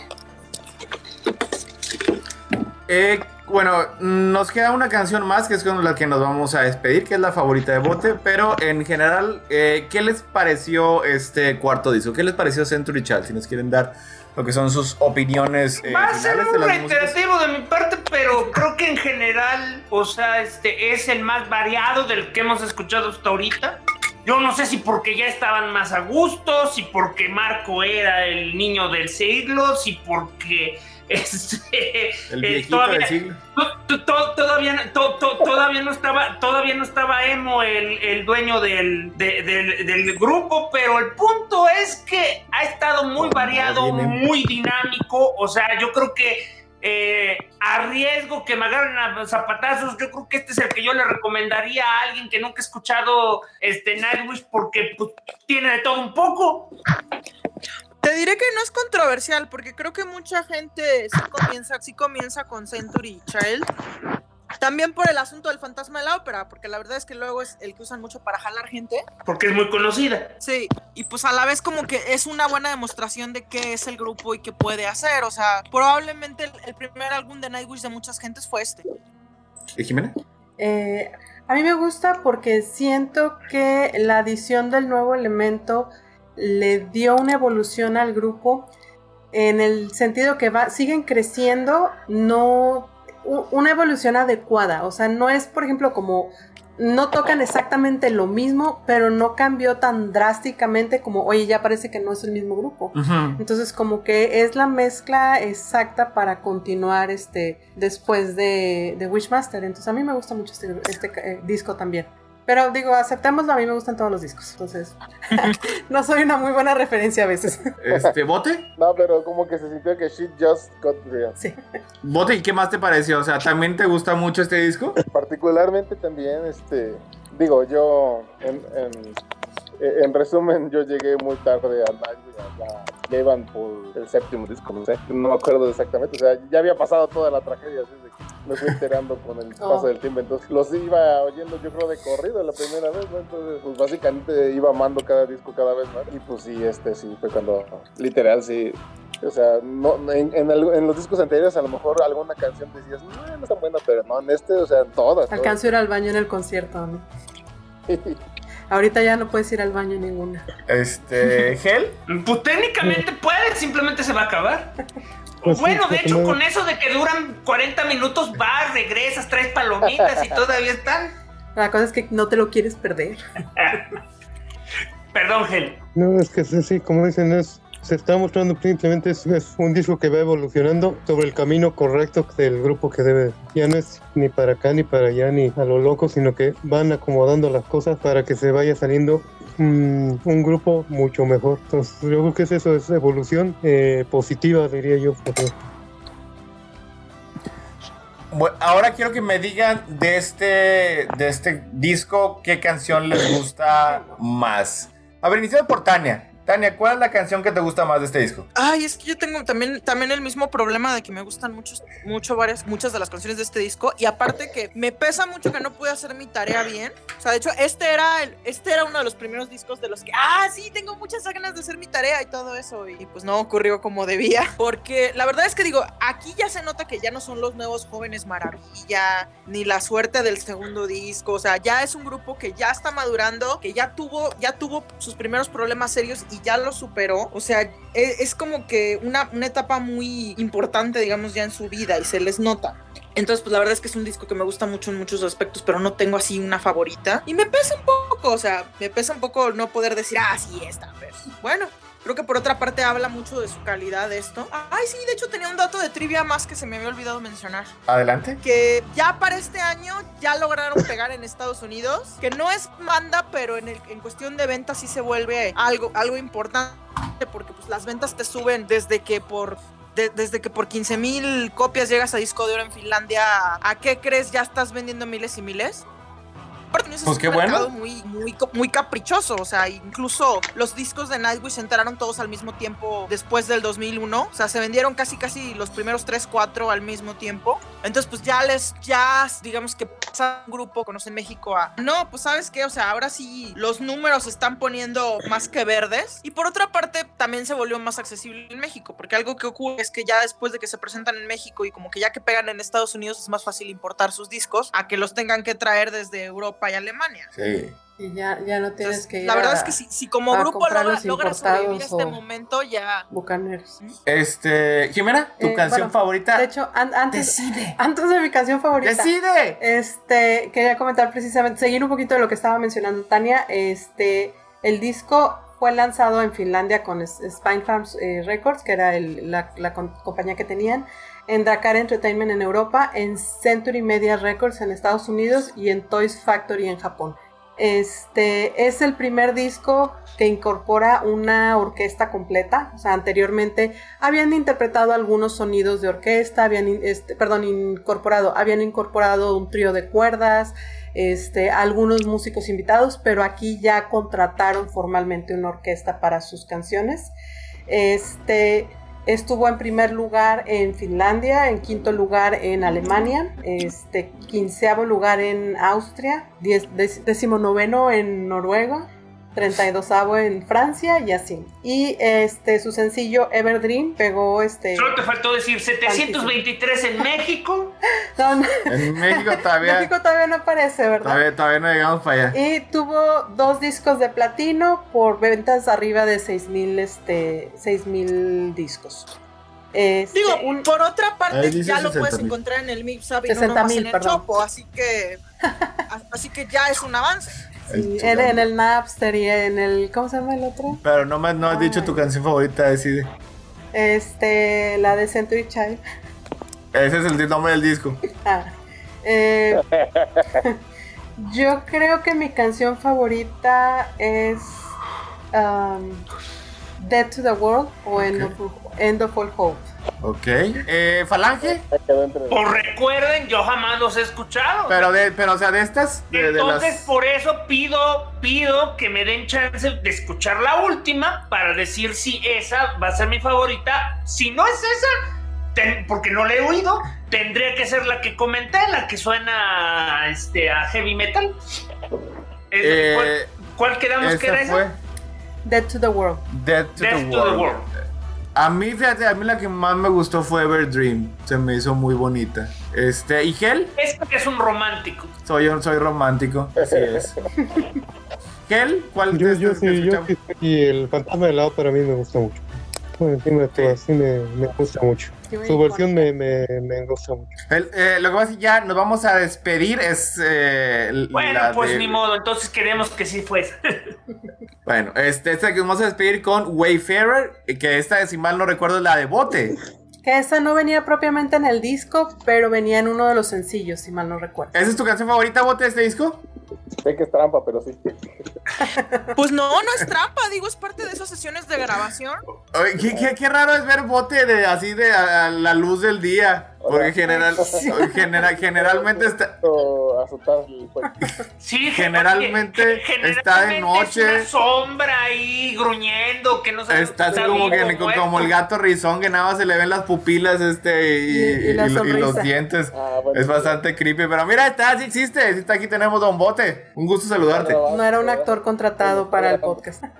Eh, bueno, nos queda una canción más que es con la que nos vamos a despedir, que es la favorita de Bote, pero en general, eh, ¿qué les pareció este cuarto disco? ¿Qué les pareció Century Child? Si nos quieren dar lo que son sus opiniones eh, Va a ser un reiterativo de mi parte, pero creo que en general, o sea, este es el más variado del que hemos escuchado hasta ahorita. Yo no sé si porque ya estaban más a gusto, si porque Marco era el niño del siglo, si porque este, El eh, todavía, to- to- todavía, to- todavía no estaba todavía no estaba emo el, el dueño del, de- del- del grupo pero el punto es que ha estado muy variado muy dinámico. O sea yo creo que eh, a riesgo que me agarren a zapatazos yo creo que este es el que yo le recomendaría a alguien que nunca ha escuchado este Nightwish porque pues, tiene de todo un poco Te diré que no es controversial, porque creo que mucha gente sí comienza, sí comienza con Century Child. También por el asunto del fantasma de la ópera, porque la verdad es que luego es el que usan mucho para jalar gente. porque es muy conocida Sí, y pues a la vez como que es una buena demostración de qué es el grupo y qué puede hacer. O sea, probablemente el, el primer álbum de Nightwish de muchas gentes fue este. ¿Y Jimena? Eh, a mí me gusta porque siento que la adición del nuevo elemento le dio una evolución al grupo en el sentido que va, siguen creciendo, no una evolución adecuada. O sea, no es, por ejemplo, como no tocan exactamente lo mismo, pero no cambió tan drásticamente como, oye, ya parece que no es el mismo grupo. Entonces, como que es la mezcla exacta para continuar este después de, de Wishmaster. Entonces, a mí me gusta mucho este, este, eh, disco también. Pero digo, aceptémoslo, a mí me gustan todos los discos. Entonces, no soy una muy buena referencia a veces. Este, ¿Bote? No, pero como que se sintió que shit just got real. Sí. ¿Bote y qué más te pareció? O sea, ¿también te gusta mucho este disco? Particularmente también, este, digo, yo, en, en, en resumen, yo llegué muy tarde al año, ya, ya iban por el séptimo disco, no sé, no me acuerdo exactamente, o sea, ya había pasado toda la tragedia, así de que me fui enterando con el Oh. paso del tiempo, entonces los iba oyendo yo creo de corrido la primera vez, ¿no? entonces pues básicamente iba amando cada disco cada vez más, y pues sí, este sí, fue cuando, literal, sí, o sea, no, en, en, el- en los discos anteriores a lo mejor alguna canción decías, no, no es tan buena, pero no, en este, o sea, todas. todas. Alcanzo a ir al baño en el concierto, ¿no? Ahorita ya no puedes ir al baño ninguna. Este, ¿Gel? Pues técnicamente puede, simplemente se va a acabar. Pues sí, bueno, de hecho, con eso de que duran 40 minutos, vas, regresas, traes palomitas y todavía están. La cosa es que no te lo quieres perder. Perdón, Gel. No, es que sí, sí, como dicen, es, se está mostrando simplemente es, un disco que va evolucionando sobre el camino correcto del grupo que debe. Ya no es ni para acá ni para allá ni a lo loco, sino que van acomodando las cosas para que se vaya saliendo mm, un grupo mucho mejor. Entonces, yo creo que es eso, es evolución eh, positiva, diría yo. porque Bu- Ahora quiero que me digan de este, de este disco qué canción les gusta más. A ver, iniciando por Tania. Tania, ¿cuál es la canción que te gusta más de este disco? Ay, es que yo tengo también, también el mismo problema de que me gustan muchos, mucho varias, muchas de las canciones de este disco. Y aparte que me pesa mucho que no pude hacer mi tarea bien. O sea, de hecho, este era, el, este era uno de los primeros discos de los que, ah, sí, tengo muchas ganas de hacer mi tarea y todo eso. Y pues no ocurrió como debía. Porque la verdad es que digo, aquí ya se nota que ya no son los nuevos jóvenes maravilla, ni la suerte del segundo disco. O sea, ya es un grupo que ya está madurando, que ya tuvo, ya tuvo sus primeros problemas serios y ya los superó. O sea, e- es, como que una, una etapa muy importante, digamos, ya en su vida y se les nota. Entonces, pues la verdad es que es un disco que me gusta mucho en muchos aspectos, pero no tengo así una favorita. Y me pesa un poco, o sea, me pesa un poco no poder decir, ah, sí, esta, pero bueno. Creo que por otra parte habla mucho de su calidad esto. Ay, sí, de hecho tenía un dato de trivia más que se me había olvidado mencionar Adelante. que ya para este año ya lograron pegar en Estados Unidos, que no es manda, pero en, el, en cuestión de ventas sí se vuelve algo, algo importante, porque pues las ventas te suben desde que por... de- desde que por 15 mil copias llegas a disco de oro en Finlandia, ¿a qué crees? Ya estás vendiendo miles y miles. Pues es qué un bueno. muy, muy caprichoso. O sea, incluso los discos de Nightwish se enteraron todos al mismo tiempo después del 2001. O sea, se vendieron casi, casi los primeros 3, 4 al mismo tiempo. Entonces, pues ya les, ya digamos que pasa un grupo, conocen México a. No, pues sabes qué, o sea, ahora sí los números se están poniendo más que verdes. Y por otra parte, también se volvió más accesible en México, porque algo que ocurre es que ya después de que se presentan en México y como que ya que pegan en Estados Unidos es más fácil importar sus discos a que los tengan que traer desde Europa y Alemania. Sí. Y ya, ya no tienes Entonces, que ir la verdad a es que si, si como grupo logra, logra sobrevivir este momento, ya. Bucaneros. Este, Jimena, tu Eh, canción bueno, favorita. De hecho, an- antes, Decide. antes de mi canción favorita. Decide. Este, quería comentar precisamente, seguir un poquito de lo que estaba mencionando Tania. Este, el disco fue lanzado en Finlandia con Spine Farms eh, Records, que era el- la, la compañía que tenían, en Dakar Entertainment en Europa, en Century Media Records en Estados Unidos y en Toys Factory en Japón. Este es el primer disco que incorpora una orquesta completa. O sea, anteriormente habían interpretado algunos sonidos de orquesta, habían, este, perdón, incorporado, habían incorporado un trío de cuerdas, este, algunos músicos invitados, pero aquí ya contrataron formalmente una orquesta para sus canciones. Este estuvo en primer lugar en Finlandia, en quinto lugar en Alemania, este, quinceavo lugar en Austria, diez, dec- decimonoveno en Noruega, 32 en Francia y así. Y este su sencillo Everdream pegó este Solo te faltó decir 723 en México. no, no, En México todavía, México todavía no aparece, ¿verdad? todavía, todavía no llegamos para allá. Y tuvo dos discos de platino por ventas arriba de 6000 este 6000 discos. Este, Digo, un- por otra parte, ya lo 60,000. puedes encontrar en el Mixup y no 60,000, nomás en el perdón. Chopo, así que. Así que ya es un avance. sí, en, en el Napster y en el ¿cómo se llama el otro? Pero no, me, no has dicho tu canción favorita, decide. Este, la de Century Child. Ese es el nombre del disco. Ah, eh, Yo creo que mi canción favorita es um, Dead to the World o End, of, End of All Hope. Ok. Eh, ¿Falange? Pues recuerden, yo jamás los he escuchado. Pero, de, pero o sea, de estas. De, de Entonces, las... por eso pido, pido que me den chance de escuchar la última para decir si esa va a ser mi favorita. Si no es esa, ten- porque no la he oído, tendría que ser la que comenté, la que suena este, a heavy metal. Eh, ¿cuál, cuál quedamos que era fue esa? Dead to the World. Dead to, Death the, to the world. World. A mí, fíjate, a mí la que más me gustó fue Everdream. Se me hizo muy bonita. Este, ¿y Hel? Es que es un romántico. Soy, soy romántico, así es. Hel, ¿cuál Yo, de yo estas que sí, yo y el fantasma del lado para mí me gusta mucho. Por encima de todas, sí me, me gusta mucho. Sí, Su versión me, me, me gusta mucho. El- eh, lo que pasa es que ya nos vamos a despedir. Es. eh, Bueno, la pues de- ni modo, entonces queremos que sí fuese. Bueno, este, esta que nos vamos a despedir con Wayfarer. Que esta, si mal no recuerdo, es la de bote. Que esa no venía propiamente en el disco, pero venía en uno de los sencillos, si mal no recuerdo. ¿Esa es tu canción favorita, bote, de este disco? Sé que es trampa, pero sí. Pues no, no es trampa, digo, es parte de esas sesiones de grabación. Oye, qué, qué- qué raro es ver bote de así de a, a la luz del día. Porque general, genera- generalmente está. Sí, Generalmente está de noche. Es una sombra ahí gruñendo que no sabe Está así como, que, como el gato rizón que nada más se le ven las pupilas este y, Y- y los dientes. Ah, bueno. Es bastante creepy, pero mira, está, sí existe. Sí está aquí tenemos Don Bote. Un gusto saludarte. No era un actor contratado para el podcast.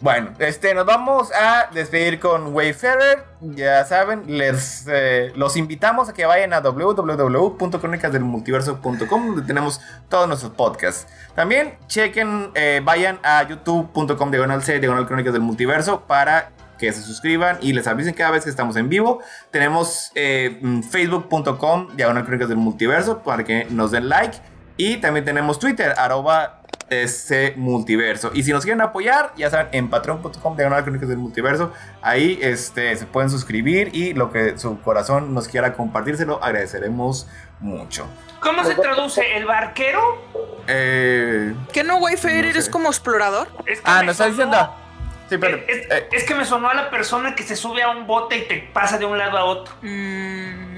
Bueno, este, nos vamos a despedir con Wayfarer. Ya saben, les eh, los invitamos a que vayan a www.cronicasdelmultiverso.com donde tenemos todos nuestros podcasts. También chequen, eh, vayan a youtube.com diagonal C, diagonal Crónicas del Multiverso para que se suscriban y les avisen cada vez que estamos en vivo. Tenemos eh, mm, facebook.com diagonal Crónicas del Multiverso para que nos den like. Y también tenemos Twitter, arroba ese multiverso. Y si nos quieren apoyar, ya saben, en patreon.com diagonal crónicas del multiverso. Ahí este, se pueden suscribir y lo que su corazón nos quiera compartírselo, agradeceremos mucho. ¿Cómo se traduce? ¿El barquero? Eh, ¿Que no Wayfarer No sé. es como explorador? Es que ah, me nos está diciendo. Sí, pero. Es, es- eh, es que me sonó a la persona que se sube a un bote y te pasa de un lado a otro. Mm,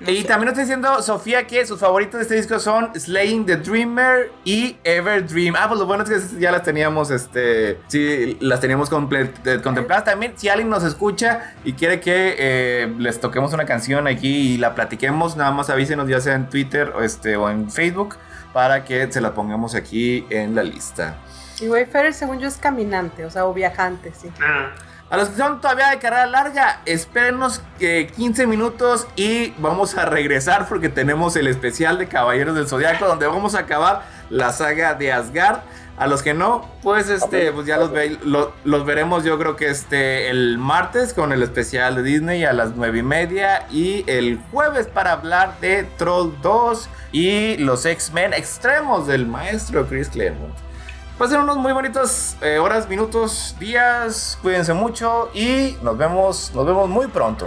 no y sé. también nos está diciendo Sofía que sus favoritos de este disco son Slaying the Dreamer y Ever Dream. Ah, pues lo bueno es que ya las teníamos, este, sí, las teníamos eh, contempladas. También, si alguien nos escucha y quiere que eh, les toquemos una canción aquí y la platiquemos, nada más avísenos ya sea en Twitter o, este, o en Facebook para que se la pongamos aquí en la lista. Y Wayfarer, según yo, es caminante, o sea, o viajante, sí. Ah. A los que son todavía de carrera larga, espérenos eh, 15 minutos y vamos a regresar porque tenemos el especial de Caballeros del Zodiaco donde vamos a acabar la saga de Asgard. A los que no, pues este, pues ya los, ve- lo- los veremos yo creo que este el martes con el especial de Disney a las 9 y media y el jueves para hablar de Troll 2 y los X-Men extremos del maestro Chris Claremont. Pasen unos muy bonitos eh, horas, minutos, días. Cuídense mucho y nos vemos, nos vemos muy pronto.